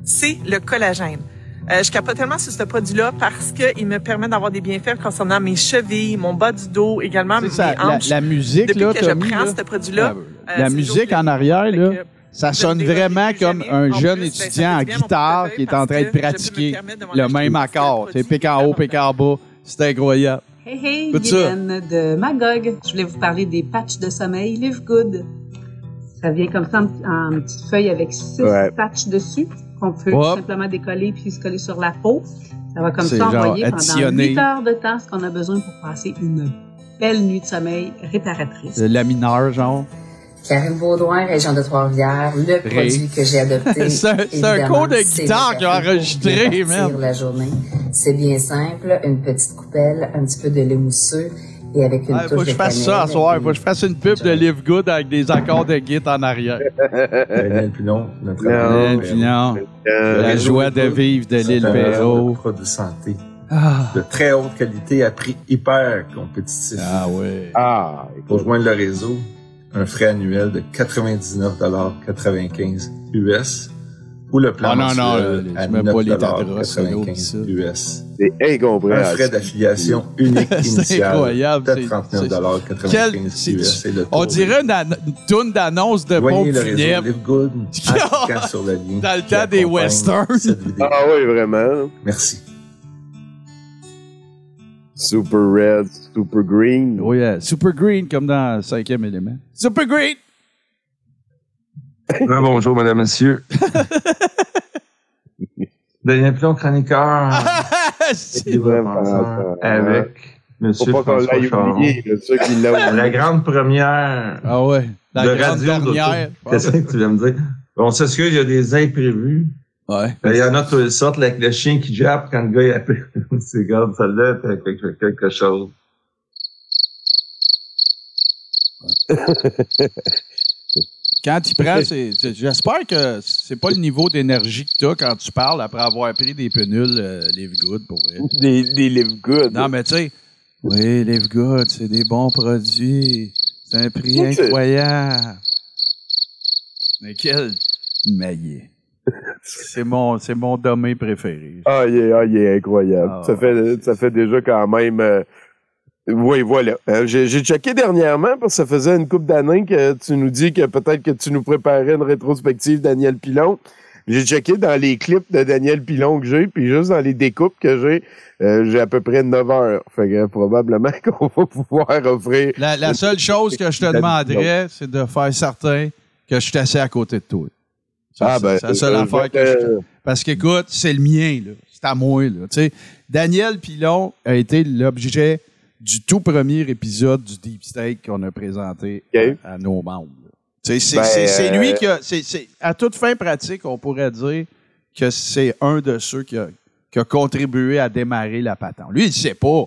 C'est le collagène. Euh, je capote tellement sur ce produit-là parce qu'il me permet d'avoir des bienfaits concernant mes chevilles, mon bas du dos, également mes
C'est ça, la,
hanches.
la musique,
Depuis
là,
que
Tommy,
je prends
là,
ce produit-là,
la,
euh,
la musique en arrière, là, ça sonne vraiment comme un jeune étudiant en guitare qui est en train de pratiquer le même accord. C'est pic en haut, pic en bas. C'est incroyable.
Hey, hey. Guylaine de Magog. Je voulais vous parler des patchs de sommeil Live Good. Ça vient comme ça en, en petite feuille avec six
Ouais.
patchs dessus qu'on peut
Hop.
simplement décoller puis se coller sur la peau. Ça va comme ça envoyer pendant
additionné.
8 heures de temps ce qu'on a besoin pour passer une belle nuit de sommeil réparatrice.
Le lamineur, genre.
Karine Baudouin, région de Trois-Rivières, le produit que j'ai adopté.
C'est un- cours de guitare qu'il a enregistré, man.
la journée. C'est bien simple, une petite coupelle, un petit peu de lait mousseux et avec une
Ouais,
touche
faut que je fasse ça à soir. Faut que je fasse une pub de Live Good avec des accords de guitare en arrière.
Daniel Pilon, notre
Daniel
ami.
Pilon.
Le
La
réseau
joie de vivre de l'île Perrault.
de produits santé.
Ah.
De très haute qualité à prix hyper compétitif.
Ah ouais.
Ah,
Pour joindre le réseau, un frais annuel de 99,95 US ou le plan
Ah non, non,
à
tu mets pas les
9,95 US.
C'est
Un frais d'affiliation unique
C'est
initial
incroyable,
de
c'est-
39,95
Quel-
US.
c'est-
le
On dirait une, an- une toune d'annonce de pompe
le
funèbre.
Live Good sur le
Dans le temps des westerns.
Ah oui, vraiment.
Merci.
Super red, super green.
Oui, euh, Super Green, comme dans cinquième élément. Super Green!
Ah, bonjour, madame, monsieur. Daniel Pilon, chroniqueur.
C'est
Libre
vraiment
avec monsieur
Faut pas qu'on
François
l'aille
Charon.
oublier, là, ceux qui l'ont
La grande première
Ah ouais. La
de
grande
radio
dernière.
Qu'est-ce que tu viens me dire? On s'excuse, il y a des imprévus.
Ouais.
Il y en a de toutes les sortes, avec le chien qui jappe quand le gars il appelle. C'est grave, celle-là, c'est quelque, quelque chose.
Quand tu prends, j'espère que c'est pas le niveau d'énergie que tu as quand tu parles après avoir pris des pénules euh, Live Good pour vrai.
Des, des live good.
Non, mais tu sais, oui, Live Good, c'est des bons produits. C'est un prix incroyable. Mais quel maillet. C'est mon, c'est mon domaine préféré.
Ah, il est, ah, il est incroyable.
Ah,
ça, fait, ça fait déjà quand même. euh, oui, voilà. Euh, J'ai j'ai checké dernièrement parce que ça faisait une couple d'années que tu nous dis que peut-être que tu nous préparais une rétrospective Daniel Pilon. J'ai checké dans les clips de Daniel Pilon que j'ai, puis juste dans les découpes que j'ai, euh, j'ai à peu près 9 heures. Fait que euh, probablement qu'on va pouvoir offrir.
La, la seule chose que je te demanderais, c'est de faire certain que je suis assis à côté de toi. Ça,
Ah,
c'est-
ben,
c'est la seule
euh,
affaire que je
te-
Parce qu'écoute, c'est le mien, là. C'est à moi, là. Tu sais, Daniel Pilon a été l'objet du tout premier épisode du Deep State qu'on a présenté à, à nos membres. C'est
Ben,
c'est- c'est
euh,
lui qui a. à toute fin pratique, on pourrait dire que c'est un de ceux qui a, qui a contribué à démarrer la patente. Lui, il ne sait pas,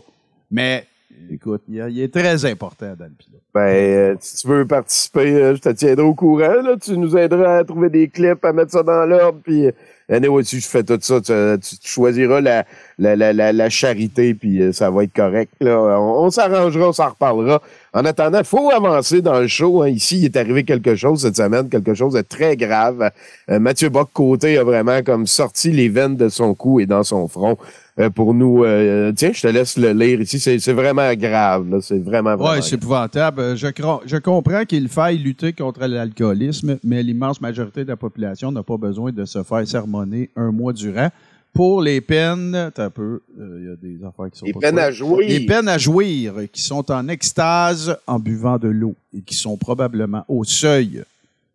mais écoute, il, est très important dans le.
Ben, euh, si tu veux participer, euh, je te tiendrai au courant. Là. Tu nous aideras à trouver des clips, à mettre ça dans l'ordre. Puis, euh, anyway, si je fais tout ça, tu, tu- tu choisiras la, la, la, la, la charité, puis euh, ça va être correct. Là. On, s'arrangera, on s'en reparlera. En attendant, il faut avancer dans le show. hein. Ici, il est arrivé quelque chose cette semaine, quelque chose de très grave. Euh, Mathieu Bock-Côté a vraiment comme sorti les veines de son cou et dans son front. Euh, pour nous, euh, tiens, je te laisse le lire ici. C'est vraiment grave. C'est vraiment, vraiment
Oui, c'est épouvantable. Euh, Je, je comprends qu'il faille lutter contre l'alcoolisme, mais l'immense majorité de la population n'a pas besoin de se faire sermonner un mois durant. Pour les peines, t'as un peu, euh, il y a des affaires qui sont
Les
pas
peines à jouir.
Les peines à jouir, euh, qui sont en extase en buvant de l'eau et qui sont probablement au seuil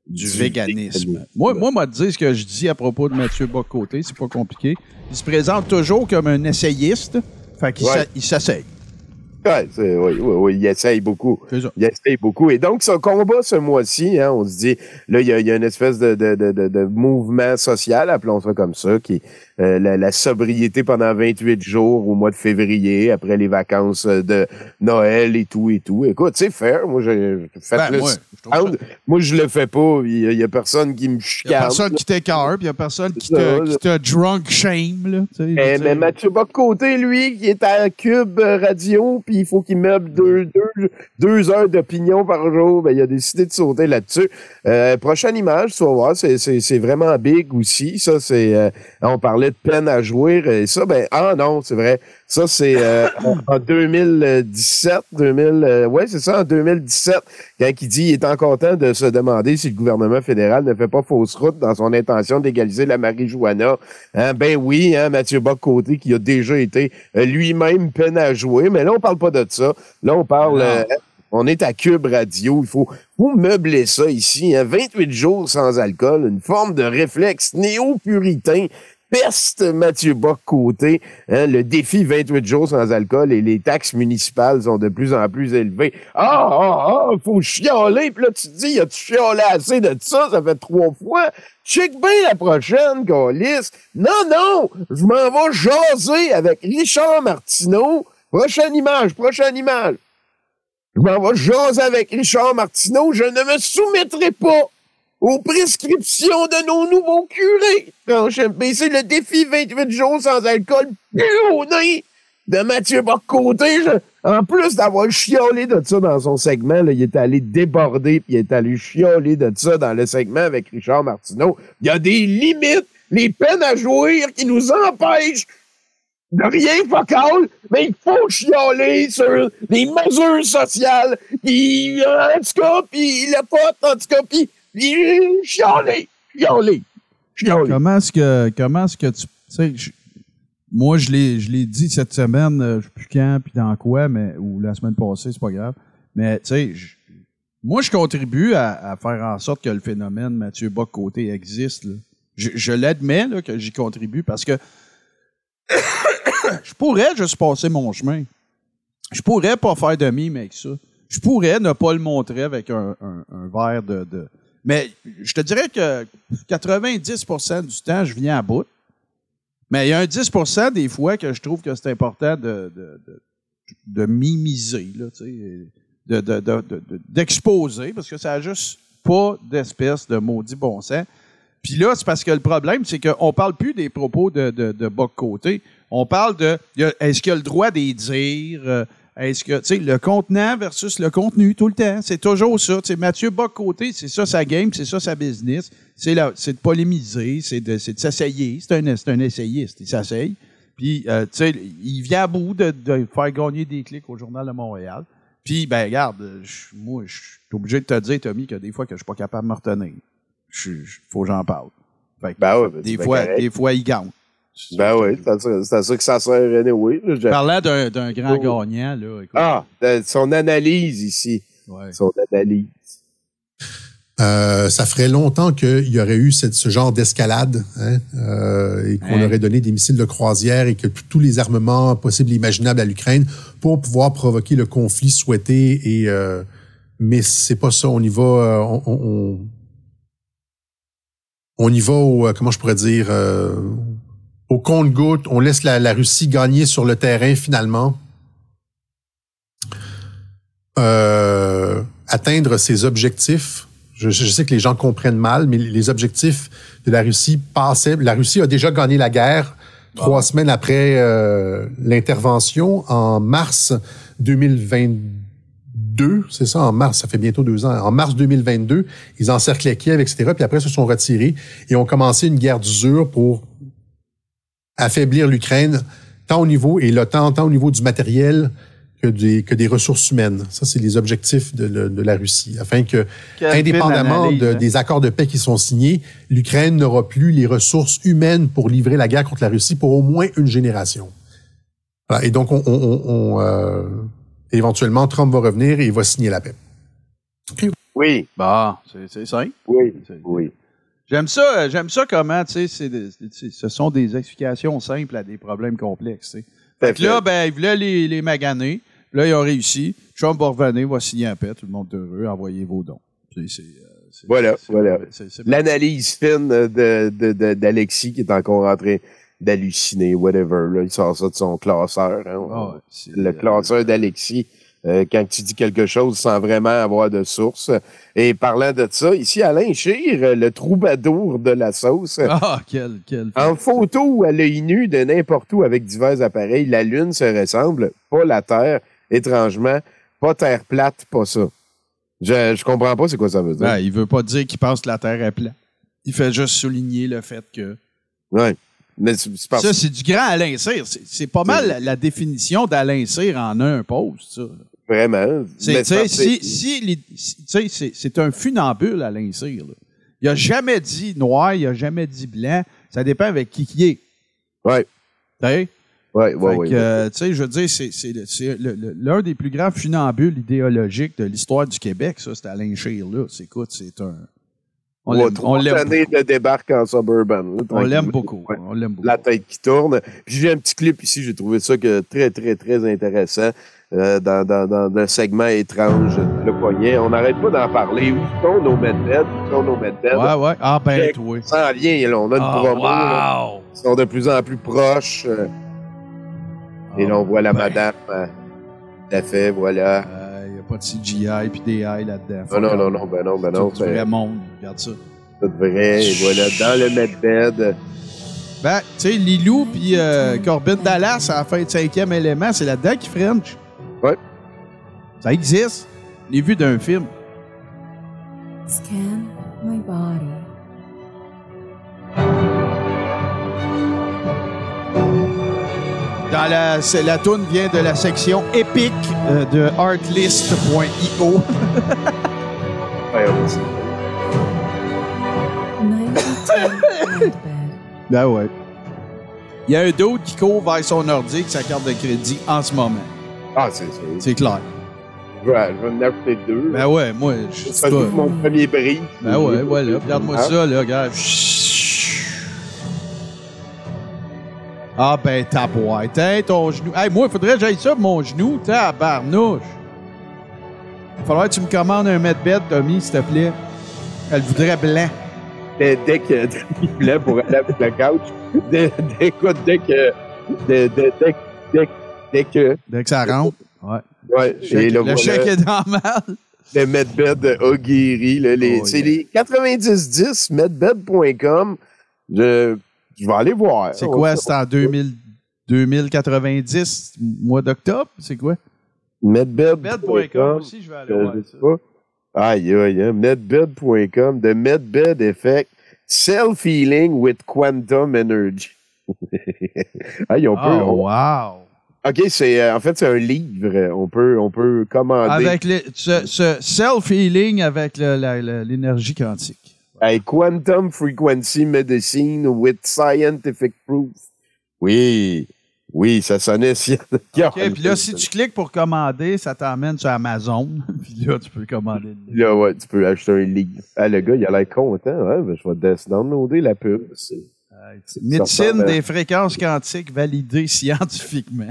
du,
Du
véganisme.
véganisme.
Moi, moi, moi, dire ce que je dis à propos de Mathieu Bocoté, c'est pas compliqué. Il se présente toujours comme un essayiste, fait qu'il
Ouais.
s'essaye.
Ouais, c'est- oui, oui, oui, il essaye beaucoup. Il essaye beaucoup. Et donc, son combat ce mois-ci, hein, on se dit, là, il y a, il y a une espèce de, de, de, de, mouvement social, appelons ça comme ça, qui euh, la, la sobriété pendant 28 jours au mois de février, après les vacances euh, de Noël et tout et tout. Écoute, c'est fair. Moi, j'ai fait
Ben,
le
moi,
je le fais pas. Il y, a- il y a personne qui me
Il
chicane.
n'y a personne qui t'écœure, puis il n'y a personne qui te, qui te drunk shame. Là,
Eh,
je
mais. Mathieu Bock-Côté, lui, qui est à Cube euh, Radio, puis il faut qu'il meuble deux, deux, deux heures d'opinion par jour, ben, il a décidé de sauter là-dessus. Euh, prochaine image, tu vas voir, c'est, c'est, c'est vraiment big aussi. Ça, c'est, euh, on parlait de peine à jouer, et ça, ben, ah non, c'est vrai. Ça, c'est euh, en, en 2017, 2000, euh, ouais, c'est ça, en 2017, quand il dit il est encore temps de se demander si le gouvernement fédéral ne fait pas fausse route dans son intention d'égaliser la marijuana. Hein, ben oui, hein, Mathieu Bock-Côté, qui a déjà été euh, lui-même peine à jouer, mais là, on parle pas de ça. Là, on parle... euh, on est à Cube Radio. Il faut, faut meubler ça ici. Hein. 28 jours sans alcool, une forme de réflexe néo-puritain peste Mathieu Bock-Côté. Hein, le défi 28 jours sans alcool et les taxes municipales sont de plus en plus élevées. Ah, ah, ah, faut chialer. Puis là, tu te dis, as-tu chialé assez de ça? Ça fait trois fois. Check bien la prochaine, Gaulis. Non, non, je m'en vais jaser avec Richard Martineau. Prochaine image, prochaine image. Je m'en vais jaser avec Richard Martineau. Je ne me soumettrai pas aux prescriptions de nos nouveaux curés. C'est le défi 28 jours sans alcool pionnier de Mathieu Bocoté. En plus d'avoir chiolé de ça dans son segment, il est allé déborder puis il est allé chioler de ça dans le segment avec Richard Martineau. Il y a des limites, les peines à jouir qui nous empêchent de rien focal, mais il faut chialer sur les mesures sociales, puis en tout cas, puis le pote, en tout cas, puis chialer, chialer, chialer.
Comment est-ce que, comment est-ce que tu, sais, moi, je l'ai, je l'ai dit cette semaine, euh, je sais plus quand, puis dans quoi, mais, ou la semaine passée, c'est pas grave. Mais, tu sais, moi, je contribue à, à faire en sorte que le phénomène Mathieu Bock-Côté existe, là. Je, je l'admets, que j'y contribue parce que je pourrais juste passer mon chemin. Je pourrais pas faire de mime avec ça. Je pourrais ne pas le montrer avec un, un- un verre de, de- Mais je te dirais que 90% du temps, je viens à bout. Mais il y a un 10% des fois que je trouve que c'est important de, de, de, de mimiser, là, d'exposer, parce que ça n'a juste pas d'espèce de maudit bon sens. Puis là, c'est parce que le problème, c'est qu'on parle plus des propos de, de, de Bock-Côté. On parle de y est-ce qu'il a le droit de les dire? euh, Est-ce que, tu sais, le contenant versus le contenu tout le temps, c'est toujours ça. Tu sais, Mathieu Bock-Côté, c'est ça sa game, c'est ça sa business. C'est la- c'est de polémiser, c'est de, c'est de s'essayer. C'est un, c'est un essayiste, il s'essaye. Puis, euh, tu sais, il vient à bout de, de faire gagner des clics au Journal de Montréal. Puis, ben, regarde, je- moi, je suis obligé de te dire, Tommy, que des fois que je suis pas capable de me retenir. Je- faut que j'en parle. Fait que
Ben ouais,
des, fois, des fois, il gagne.
Ben oui, c'est à ça- que ça sert anyway. là. Je-
Parlant d'un d'un grand
Oh.
gagnant, là, écoute,
Ah, de- son analyse ici. Son analyse.
Euh, ça ferait longtemps qu'il y aurait eu cette- ce genre d'escalade hein, euh, et qu'on
Hein?
aurait donné des missiles de croisière et que tous les armements possibles et imaginables à l'Ukraine pour pouvoir provoquer le conflit souhaité. Et euh, mais c'est pas ça. On y va. euh, on, on- on- on y va au euh, comment je pourrais dire euh, au compte-goutte. On laisse la, la Russie gagner sur le terrain finalement. Euh, atteindre ses objectifs. Je, je sais que les gens comprennent mal, mais les objectifs de la Russie passaient. La Russie a déjà gagné la guerre trois semaines après euh, l'intervention en mars 2022. C'est ça, en mars, ça fait bientôt deux ans. En mars 2022, ils encerclaient Kiev, etc. Puis après, ils se sont retirés et ont commencé une guerre d'usure pour affaiblir l'Ukraine, tant au niveau, et l'OTAN, tant au niveau du matériel que des, que des ressources humaines. Ça, c'est les objectifs de, le- de la Russie. Afin que,
Quelle
indépendamment de-
hein?
des accords de paix qui sont signés, l'Ukraine n'aura plus les ressources humaines pour livrer la guerre contre la Russie pour au moins une génération. Voilà. Et donc, on, on- on- on, euh, éventuellement, Trump va revenir et il va signer la paix.
Oui.
Bah, c'est c'est simple.
Oui, oui.
J'aime ça, euh, j'aime ça comment, tu sais, c'est des- c'est- ce sont des explications simples à des problèmes complexes, tu sais. Fait que là, ben, ils voulaient les, les maganer. Là, ils ont réussi. Trump va revenir, va signer un paix. Tout le monde est heureux. Envoyez vos dons. Puis c'est, euh, c'est-
Voilà,
c'est-
voilà. L'analyse fine de, de, de- d'Alexis qui est encore en train d'halluciner, whatever. Là, il sort ça de son classeur. hein.
Ah
le classeur d'Alexis, euh, quand tu dis quelque chose sans vraiment avoir de source. Et parlant de ça, ici, Alain Chir, euh, le troubadour de la sauce.
Ah, quel, quel.
En photo ou à l'œil nu de n'importe où avec divers appareils, la Lune se ressemble, pas la Terre, étrangement, pas Terre plate, pas ça. Je, je comprends pas c'est quoi ça veut dire.
Ben, il veut pas dire qu'il pense que la Terre est plate. Il fait juste souligner le fait que.
Ouais. Mais parce-
Ça, c'est du grand Alain Cyr. C'est pas mal la, la définition d'Alain Cyr en un post, ça.
Vraiment.
C'est, si, si si- tu sais, c'est, un funambule, Cyr. là. Il a jamais dit noir, il a jamais dit blanc. Ça dépend avec qui qui est.
Ouais.
Tu sais?
Ouais, ouais,
Fait
ouais,
que, euh, tu sais, je veux dire, c'est, l'un des plus grands funambules idéologiques de l'histoire du Québec, ça, c'est Alain Cyr, là. C'est, écoute, c'est un... On
Ouais,
l'aime-
années de débarque en suburban. là,
On l'aime beaucoup.
Ouais.
On l'aime beaucoup.
La tête qui tourne. Puis j'ai un petit clip ici, j'ai trouvé ça que très, très, très intéressant. Euh, dans, dans, un segment étrange, le poignet. On n'arrête pas d'en parler. Où sont nos medbeds? Où sont nos medbeds?
Ouais, ouais. Ah, ben, toi.
Ça en vient, là. On a une
Ah,
promo. là.
wow.
Ils sont de plus en plus proches. euh, et là, on voit la madame. euh, Tout à fait, voilà.
Il n'y a pas de CGI puis des AI là-dedans.
Non, non, non, non, ben non, ben non.
C'est vrai monde. Regarde ça.
tout vrai. Et voilà, dans le medbed.
Ben, tu sais, Lilou puis Corbin Dallas à la fin de cinquième élément, c'est là-dedans qui French.
Ouais.
Ça existe. Je l'ai vu d'un film.
Scan my body.
Dans la, c'est- la tune vient de la section épique euh, de artlist.io.
Ouais, on sait.
92
ben ouais. Il y a un d'autre qui court vers son ordi avec sa carte de crédit en ce moment.
Ah, c'est ça.
C'est clair.
Je vais, je vais en acheter deux.
Ben ouais, moi, je sais pas.
mon premier bris.
Ben ouais, voilà. Regarde-moi
Ah.
ça, là, regarde. Ah ben, taboite, hein, ton genou. Hey, moi, il faudrait que j'aille ça, mon genou, tabarnouche. Il faudrait que tu me commandes un mètre-bête, Tommy, s'il te plaît. Elle voudrait blanc.
Dès, dès que il voulait pour aller avec la couch, dès, dès, dès que, dès, dès, dès, dès, dès que,
Dès que ça rentre. Ouais.
ouais, et
le chèque est dans le
le medbed guéri, là, les,
Oh,
c'est
yeah.
les 9010 medbed.com. Je, je vais aller voir.
C'est quoi? C'est en 2000, 2090, mois d'octobre? C'est quoi?
Medbed.com.
Aussi, je vais aller
Euh,
voir.
Aïe, aïe, aïe. Medbed.com. The Medbed Effect. Self-healing with quantum energy. Aïe, on peut.
Oh,
on-
wow!
OK, c'est euh, en fait c'est un livre. On peut on peut commander.
Avec les- ce, ce self-healing avec l'énergie quantique.
Hey, quantum frequency medicine with scientific proof. Oui, oui, ça sonnait si.
OK, puis là, si tu cliques pour commander, ça t'emmène sur Amazon. puis là, tu peux commander. le livre.
Là, ouais, tu peux acheter un livre. Ah, le gars, il a l'air content. Ben, je vais downloader la pub. C'est-
Médecine des fréquences quantiques validées scientifiquement.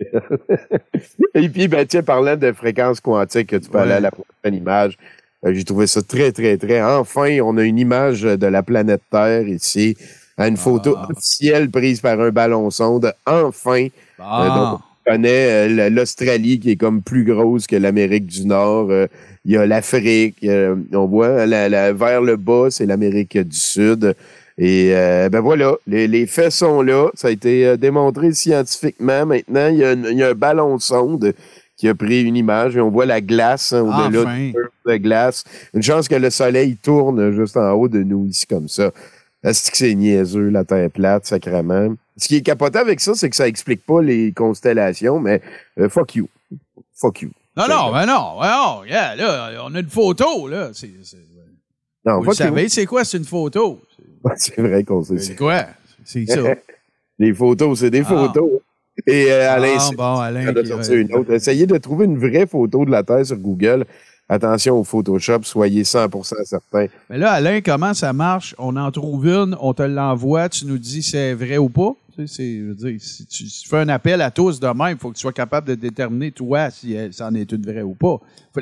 Et puis, ben, tiens, parlant de fréquences quantiques, tu peux
Ouais.
aller à la prochaine image. Euh, J'ai trouvé ça très, très, très. Enfin, on a une image de la planète Terre ici. à Une photo
Ah.
officielle prise par un ballon sonde. Enfin.
Ah.
Euh, donc, on connaît euh, l'Australie qui est comme plus grosse que l'Amérique du Nord. Euh, Il y a l'Afrique. on voit la- la- vers le bas, c'est l'Amérique du Sud. Et euh, ben voilà, les, les faits sont là. Ça a été euh, démontré scientifiquement. Maintenant, il y, a un- il y a un ballon sonde qui a pris une image et on voit la glace hein, au-delà
Enfin.
de glace. Une chance que le soleil tourne juste en haut de nous ici comme ça. Est-ce que c'est niaiseux, la Terre plate, sacrément? Ce qui est capoté avec ça, c'est que ça explique pas les constellations, mais euh, fuck you. Fuck you.
Non, non, ben non, ben non, yeah, là, on a une photo, là. C'est, c'est-
Non,
vous le savez, c'est quoi, c'est une photo?
C'est vrai qu'on sait
C'est quoi? C'est ça.
Les photos, c'est des
Ah.
photos. Et euh, Alain,
Ah, bon, Alain
ça une autre. Essayez de trouver une vraie photo de la Terre sur Google. Attention au Photoshop, soyez 100% certain.
Mais là, Alain, comment ça marche? On en trouve une, on te l'envoie, tu nous dis si c'est vrai ou pas? Tu sais, c'est, je veux dire, si tu, fais un appel à tous demain, il faut que tu sois capable de déterminer, toi, si elle- c'en est une vraie ou pas.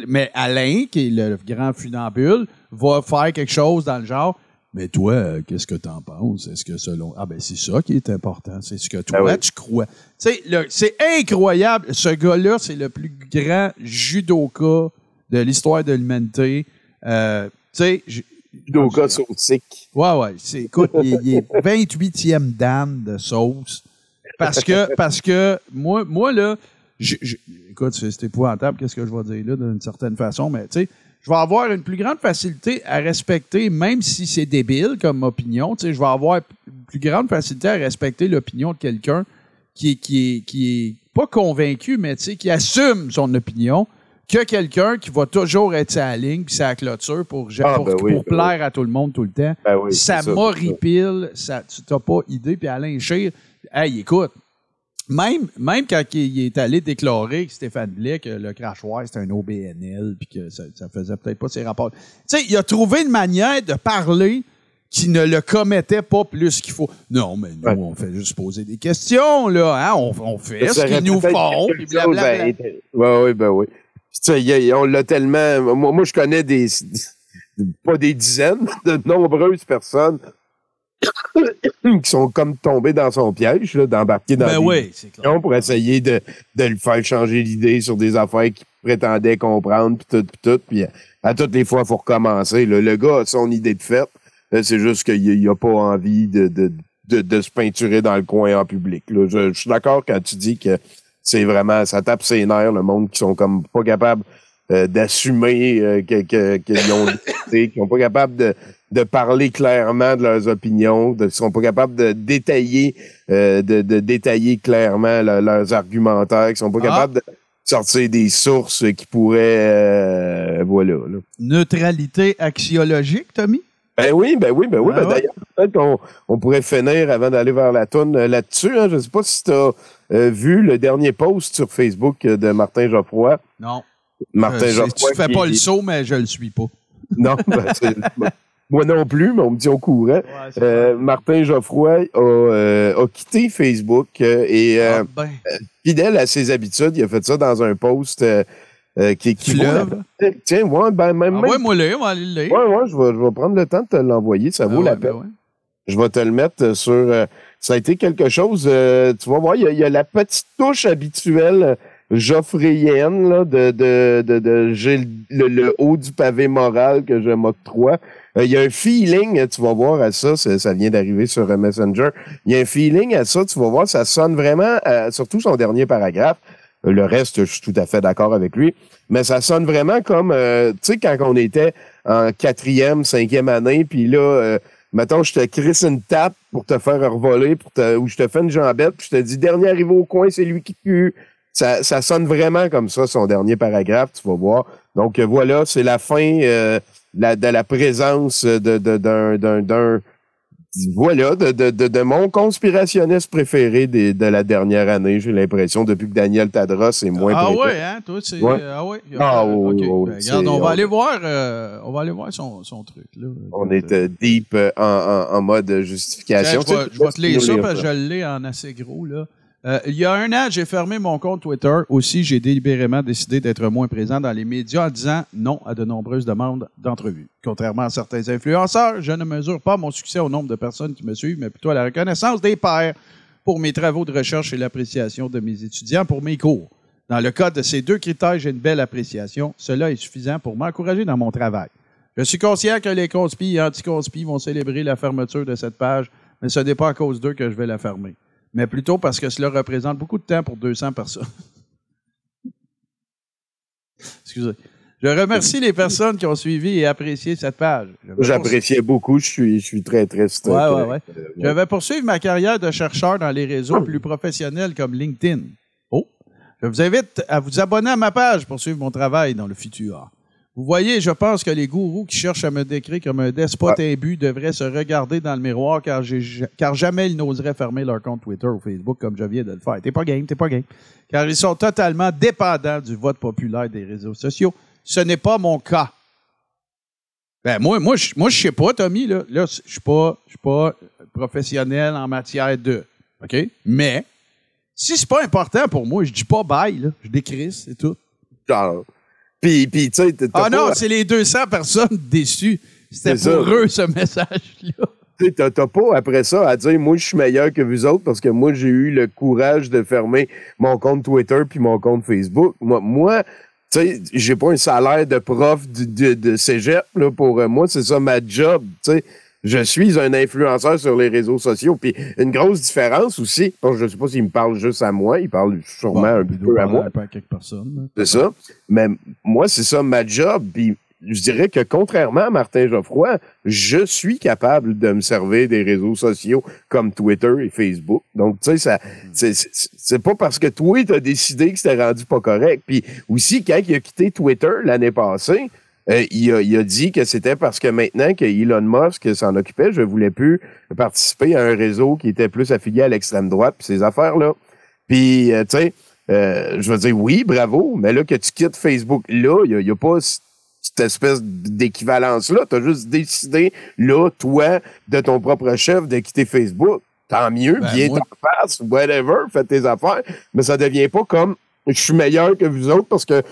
Mais Alain, qui est le grand funambule, va faire quelque chose dans le genre. Mais toi, euh, qu'est-ce que tu en penses? Est-ce que selon. Ah, ben, c'est ça qui est important. C'est ce que toi,
Ah oui.
tu crois. Tu sais, c'est incroyable. Ce gars-là, c'est le plus grand judoka de l'histoire de l'humanité. Euh, tu sais,
Judoka sautique.
Ouais, ouais. C'est, écoute, il, il est 28e dan de sauce. Parce que, parce que moi, moi là, je- je- écoute, c'est épouvantable, qu'est-ce que je vais dire là, d'une certaine façon, mais tu sais, je vais avoir une plus grande facilité à respecter, même si c'est débile comme opinion, tu sais, je vais avoir une plus grande facilité à respecter l'opinion de quelqu'un qui est, qui est, qui est pas convaincu, mais tu sais, qui assume son opinion, que quelqu'un qui va toujours être sa ligne puis sa clôture pour,
Ah,
pour,
ben oui,
pour
ben
plaire à tout le monde tout le temps.
Ben oui,
ça m'horripile, ça, tu n'as pas idée. Puis Alain Scheer, hey, écoute, même, même quand il est allé déclarer que Stéphane Blais, que le crachoir, c'était un OBNL, puis que ça, ça faisait peut-être pas ses rapports. Tu sais, il a trouvé une manière de parler qui ne le commettait pas plus qu'il faut. Non, mais nous, on fait juste poser des questions, là. Hein? On, on fait ce
Ça
qu'ils nous font, puis blablabla.
Ouais, oui, ben oui. Tu sais, on l'a tellement. Moi, moi, je connais des. Pas des dizaines, de nombreuses personnes qui sont comme tombées dans son piège, là, d'embarquer dans
Ben
des
oui,
discussions pour essayer de, de le faire changer d'idée sur des affaires qu'il prétendait comprendre, puis tout, puis tout. Puis à toutes les fois, il faut recommencer. là. Le gars a son idée de fait. Là, C'est juste qu'il n'a pas envie de, de, de, de se peinturer dans le coin en public. là. Je, je suis d'accord quand tu dis que c'est vraiment, ça tape ses nerfs, le monde qui sont comme pas capables euh, d'assumer euh, que, que, qu'ils ont décidé, qui sont pas capables de, de parler clairement de leurs opinions, de, sont pas capables de détailler, euh, de, de détailler clairement le- leurs argumentaires, qui sont pas
Ah.
capables de sortir des sources qui pourraient, euh, voilà. là.
Neutralité axiologique, Tommy?
Ben oui, ben oui, ben oui.
Ah
Ben
ouais?
D'ailleurs, peut-être qu'on on pourrait finir avant d'aller vers la toune euh, là-dessus. Hein. Je sais pas si tu as vu le dernier post sur Facebook de Martin Geoffroy.
Non.
Martin
Euh,
Geoffroy.
Tu fais pas le saut, mais je le suis pas.
Non, ben, c'est- moi non plus, mais on me dit au courant. Euh, Martin Geoffroy a, euh, a quitté Facebook euh, et euh,
ben.
euh, fidèle à ses habitudes, il a fait ça dans un post euh, qui, qui
Fleuve.
vaut la- Tiens, ouais, ben, même,
Ah
même-
ouais, moi, le, moi, aller le lire.
Ouais, ouais, je vais, je vais prendre le temps de te l'envoyer. Ça vaut
Ah
la
ouais, ben
peine.
ouais.
Je vais te le mettre sur. euh, ça a été quelque chose. euh, tu vas voir, il y, a- il y a la petite touche habituelle joffréienne là, de, de, de, de j'ai le, le- le haut du pavé moral que je m'octroie. Euh, Il y a un feeling, euh, tu vas voir à ça, ça, vient d'arriver sur euh, Messenger. Il y a un feeling à ça, tu vas voir, ça sonne vraiment, euh, surtout son dernier paragraphe. Le reste, je suis tout à fait d'accord avec lui. Mais ça sonne vraiment comme, tu sais, quand on était en quatrième, cinquième année, puis là, mettons, je te crisse une tape pour te faire revoler, pour te, ou je te fais une jambette, puis je te dis, dernier arrivé au coin, c'est lui qui tue. Ça, ça sonne vraiment comme ça, son dernier paragraphe, tu vas voir. Donc voilà, c'est la fin euh, la- de la présence de, d'un, voilà, de, de, de, mon conspirationniste préféré des- de la dernière année, j'ai l'impression, depuis que Daniel Tadros est moins
Ah
présent.
ouais, hein, toi, c'est.
Ouais.
Ah ouais.
Ah oui,
ok.
oui,
Ben, regarde, on va
on-
aller voir, euh, on va aller voir son, son truc, là.
On est euh, deep euh, en, en, en mode justification.
Tiens, je vais, te lire ça parce que je l'ai en assez gros. Là. Euh, il y a un an, j'ai fermé mon compte Twitter. Aussi, j'ai délibérément décidé d'être moins présent dans les médias en disant non à de nombreuses demandes d'entrevues. Contrairement à certains influenceurs, je ne mesure pas mon succès au nombre de personnes qui me suivent, mais plutôt à la reconnaissance des pairs pour mes travaux de recherche et l'appréciation de mes étudiants pour mes cours. Dans le cas de ces deux critères, j'ai une belle appréciation. Cela est suffisant pour m'encourager dans mon travail. Je suis conscient que les conspis et anticonspis vont célébrer la fermeture de cette page, mais ce n'est pas à cause d'eux que je vais la fermer, mais plutôt parce que cela représente beaucoup de temps pour 200 personnes. Excusez. Je remercie les personnes qui ont suivi et apprécié cette page.
J'appréciais beaucoup, je suis, je suis très triste.
Ouais, ouais, ouais.
euh,
Je vais poursuivre ma carrière de chercheur dans les réseaux plus professionnels comme LinkedIn. Oh! Je vous invite à vous abonner à ma page pour suivre mon travail dans le futur. Vous voyez, je pense que les gourous qui cherchent à me décrire comme un despote imbu devraient se regarder dans le miroir car, jamais ils n'oseraient fermer leur compte Twitter ou Facebook comme je viens de le faire. T'es pas game, t'es pas game. Car ils sont totalement dépendants du vote populaire des réseaux sociaux. Ce n'est pas mon cas. Ben, moi, moi, je, moi, je sais pas, Tommy, là. Là, je suis pas, je suis pas professionnel en matière de. OK? Mais, si c'est pas important pour moi, je dis pas bye, là. Je décris, c'est tout.
Puis, puis tu sais,
Ah non, c'est les 200 personnes déçues. C'était pour
ça.
eux, ce message-là.
Tu sais, t'as t'as pas après ça à dire moi je suis meilleur que vous autres parce que moi j'ai eu le courage de fermer mon compte Twitter puis mon compte Facebook. Moi, moi tu sais, j'ai pas un salaire de prof de, de, de cégep là, pour euh, moi, c'est ça ma job. Tu sais, je suis un influenceur sur les réseaux sociaux. Puis une grosse différence aussi, bon, je sais pas s'il me parle juste à moi, il parle sûrement un peu à moi.
Un peu à quelques personnes.
C'est ça. Mais moi, c'est ça ma job. Puis je dirais que contrairement à Martin Geoffroy, je suis capable de me servir des réseaux sociaux comme Twitter et Facebook. Donc, tu sais, ça, c'est- c'est pas parce que toi, t'as décidé que c'était rendu pas correct. Puis aussi, quand il a quitté Twitter l'année passée, euh, il, a, il a dit que c'était parce que maintenant que Elon Musk s'en occupait, je voulais plus participer à un réseau qui était plus affilié à l'extrême droite puis ces affaires-là. Puis, euh, tu sais, euh, je veux dire, oui, bravo, mais là, que tu quittes Facebook, là, il n'y a, pas cette espèce d'équivalence-là. Tu as juste décidé, là, toi, de ton propre chef, de quitter Facebook. Tant mieux,
Ben,
bien
moi-
t'en face, whatever, fais tes affaires. Mais ça devient pas comme je suis meilleur que vous autres parce que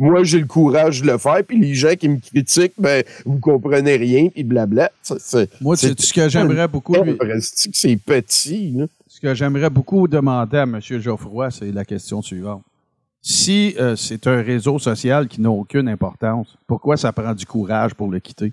moi, j'ai le courage de le faire, puis les gens qui me critiquent, ben, vous comprenez rien, puis blabla. C'est-
Moi, c'est ce que j'aimerais beaucoup lui-
C'est que c'est petit, là.
Ce que j'aimerais beaucoup demander à M. Geoffroy, c'est la question suivante. Si euh, c'est un réseau social qui n'a aucune importance, pourquoi ça prend du courage pour le quitter?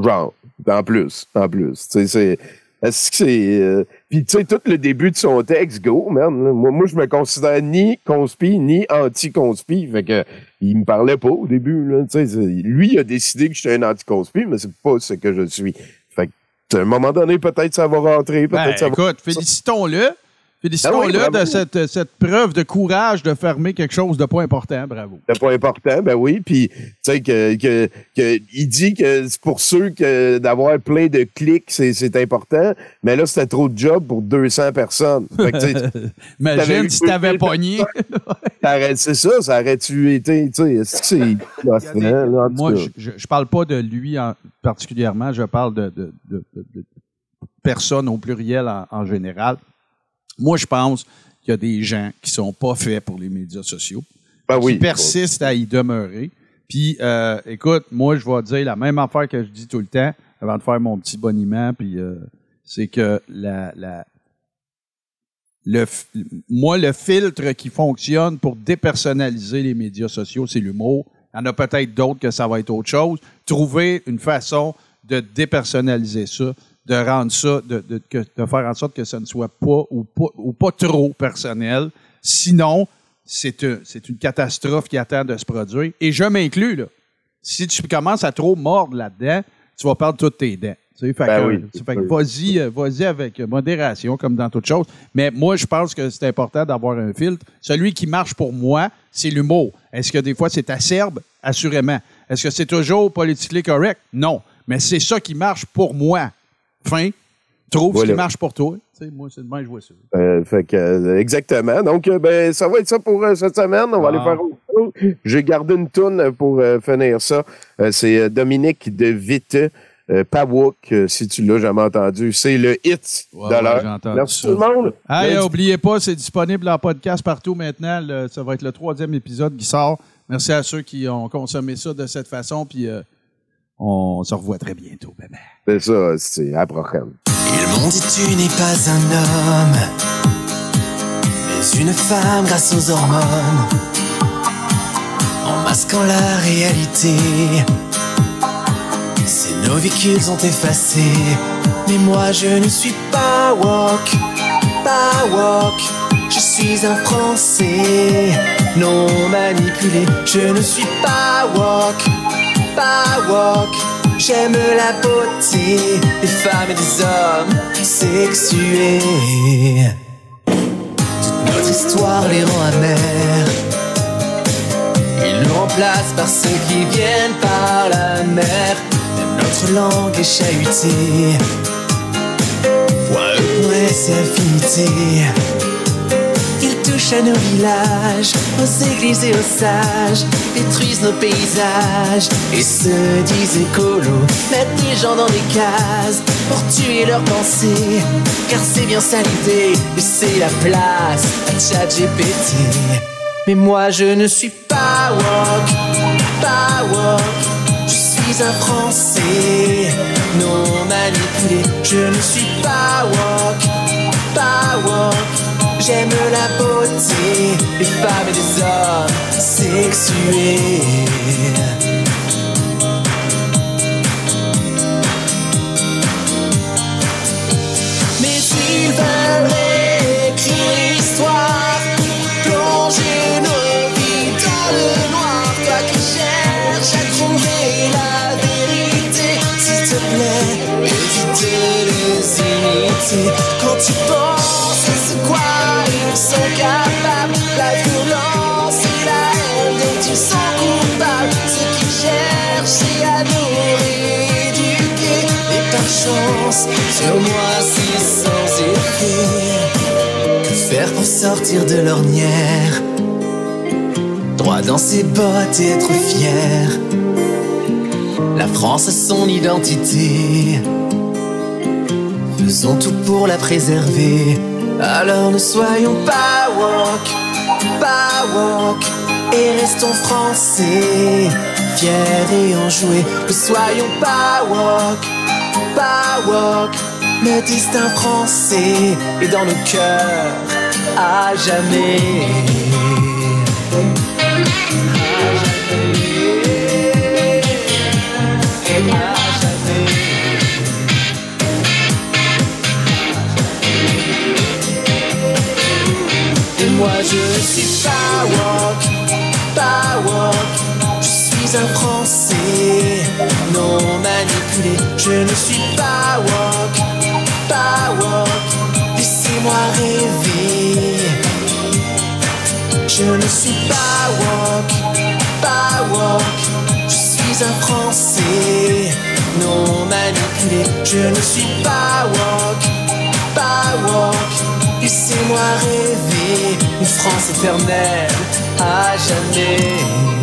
Genre, en plus, en plus. Tu sais, c'est. Est-ce que c'est. euh, Puis, tu sais, tout le début de son texte, go, man. là. Moi, moi, je me considère ni conspi, ni anti-conspi. Fait que, il me parlait pas au début, là. Tu sais, c'est- lui, il a décidé que j'étais un anti-conspi, mais c'est pas ce que je suis. Fait que, à un moment donné, peut-être ça va rentrer, peut-être
Ben,
ça va.
écoute, félicitons-le. Félicitons-le
oui, bravo.
de cette, cette preuve de courage de fermer quelque chose de pas important. Bravo.
C'est pas important, ben oui. Puis, tu sais, que, que, que, il dit que c'est pour ceux que d'avoir plein de clics, c'est, c'est important. Mais là, c'était trop de job pour 200 personnes. Fait que, tu sais, t'avais
Imagine si t'avais
2000
pogné.
Ça aurait- c'est ça, ça aurait-tu été, tu sais, est-ce que c'est
Moi, je, je, parle pas de lui en- particulièrement, je parle de, de, de- de- de personnes au pluriel en, en général. Moi, je pense qu'il y a des gens qui sont pas faits pour les médias sociaux,
Ben oui.
qui persistent à y demeurer. Puis, euh, écoute, moi, je vais dire la même affaire que je dis tout le temps avant de faire mon petit boniment, puis euh, c'est que la, la, le, moi, le filtre qui fonctionne pour dépersonnaliser les médias sociaux, c'est l'humour. Il y en a peut-être d'autres que ça va être autre chose. Trouver une façon de dépersonnaliser ça, de rendre ça, de, de- de faire en sorte que ça ne soit pas ou pas, ou pas trop personnel. Sinon, c'est un- c'est une catastrophe qui attend de se produire. Et je m'inclus, là. Si tu commences à trop mordre là-dedans, tu vas perdre toutes tes dents. Tu sais, fait
Ben
que,
oui, c'est
fait que
sûr.
vas-y, euh, vas-y avec modération, comme dans toute chose. Mais moi, je pense que c'est important d'avoir un filtre. Celui qui marche pour moi, c'est l'humour. Est-ce que des fois c'est acerbe? Assurément. Est-ce que c'est toujours politiquement correct? Non. Mais c'est ça qui marche pour moi. Fin. Trouve ce
Voilà.
qui marche pour toi. Moi, c'est demain, je vois ça.
Euh, fait que, euh, exactement. Donc, euh, ben, ça va être ça pour euh, cette semaine. On va aller
Ah.
faire autre chose. J'ai gardé une toune pour finir ça. C'est Dominique de Vite, euh, si tu l'as jamais entendu. C'est le hit
Ouais,
de l'heure. Merci
ça.
tout le monde.
Hey,
Lundi-
oubliez pas, c'est disponible en podcast partout maintenant. Le- ça va être le troisième épisode qui sort. Merci à ceux qui ont consommé ça de cette façon. Puis euh, on se revoit très bientôt. Bye bye.
C'est ça, c'est à la prochaine.
Ils m'ont dit tu n'es pas un homme, mais une femme grâce aux hormones, en masquant la réalité. Ces novicules ont effacé, mais moi je ne suis pas woke, pas woke. Je suis un Français non manipulé. Je ne suis pas woke, J'aime la beauté des femmes et des hommes sexués. Toute notre histoire les rend amers. Ils nous remplacent par ceux qui viennent par la mer. Même notre langue est chahutée. Point E, et infinité. À nos villages, aux églises et aux sages, détruisent nos paysages et se disent écolos, mettent des gens dans des cases pour tuer leurs pensées. Car c'est bien ça l'idée, laisser la place à ChatGPT. Mais moi je ne suis pas woke, pas woke. Je suis un Français non manipulé. Je ne suis pas woke, pas woke. J'aime la beauté des femmes et des hommes sexués. Mais ils veulent réécrire l'histoire, plonger nos vies dans le noir. Toi qui cherches à trouver la vérité, s'il te plaît, évite les imiter. Quand tu penses sont capables, la violence et la haine dont ils sont coupables, ce qu'ils cherchent à nous rééduquer. Et par chance, sur moi c'est sans effet. Que faire pour sortir de l'ornière, droit dans ses bottes et être fier. La France a son identité. Faisons tout pour la préserver. Alors ne soyons pas woke, pas woke, et restons français, fiers et enjoués. Ne soyons pas woke, pas woke, le destin français est dans nos cœurs à jamais. Moi je ne suis pas woke. Je suis un Français non manipulé. Je ne suis pas woke. Laissez-moi rêver. Je ne suis pas woke. Je suis un Français non manipulé. Je ne suis pas woke. Laissez-moi rêver une France éternelle à jamais.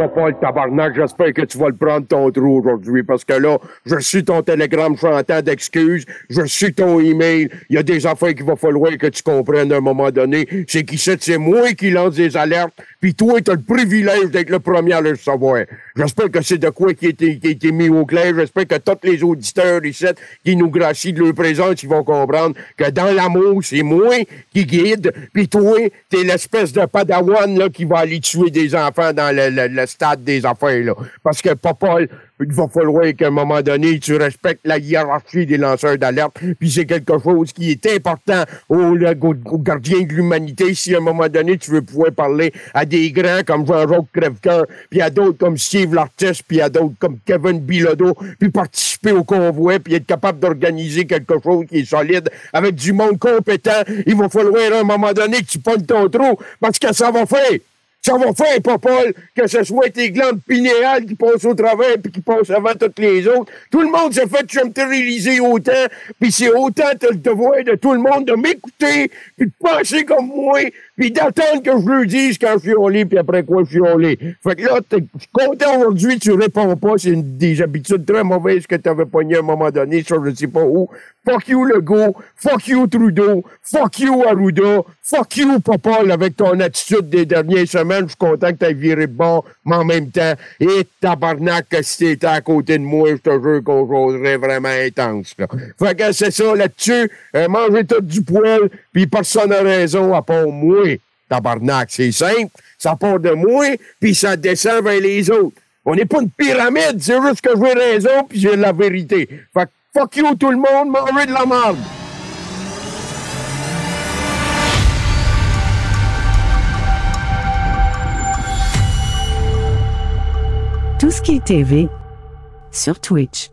Là, papa, le tabarnak, j'espère que tu vas le prendre ton trou aujourd'hui, parce que là, je suis ton télégramme chantant d'excuses, je suis ton email, il y a des affaires qu'il va falloir que tu comprennes à un moment donné, c'est qu'ici, c'est moi qui lance des alertes, puis toi, t'as le privilège d'être le premier à le savoir. J'espère que c'est de quoi qui a été, qui a été mis au clair, j'espère que tous les auditeurs ici qui nous gracient de leur présence, ils vont comprendre que dans l'amour, c'est moi qui guide, puis toi, t'es l'espèce de padawan, là, qui va aller tuer des enfants dans le, le- le stade des affaires, là. Parce que papa, il va falloir qu'à un moment donné, tu respectes la hiérarchie des lanceurs d'alerte, puis c'est quelque chose qui est important aux, aux, gardiens de l'humanité. Si à un moment donné, tu veux pouvoir parler à des grands comme Jean-Jacques Crèvecoeur, puis à d'autres comme Steve Lartiste, puis à d'autres comme Kevin Bilodeau, puis participer au convoi, puis être capable d'organiser quelque chose qui est solide avec du monde compétent, il va falloir à un moment donné que tu pognes ton trou, parce que ça va faire. Ça va faire, pas que ce soit tes glandes pinéales qui passent au travers puis qui passent avant toutes les autres. Tout le monde s'est fait chantériser autant, puis c'est autant le devoir de tout le monde de m'écouter, puis de penser comme moi, puis d'attendre que je le dise quand je suis au lit, puis après quoi je suis au lit. Fait que là, t'es content aujourd'hui, tu réponds pas, c'est une des habitudes très mauvaises que t'avais pogné à un moment donné, ça je sais pas où. Fuck you Legault, fuck you Trudeau, fuck you Arruda, fuck you Popol avec ton attitude des dernières semaines. Je suis content que t'aies viré bord, mais en même temps, et tabarnak que si t'étais à côté de moi, je te jure qu'on jouerait vraiment intense. Là. Fait que c'est ça là-dessus, euh, mangez tout du poil, puis personne n'a raison à part moi. Tabarnak, c'est simple, ça part de moi, puis ça descend vers les autres. On n'est pas une pyramide, c'est juste que j'ai raison, puis j'ai la vérité. Fait que fuck you tout le monde, mangez de la merde.
Tout ce qui est TV sur Twitch.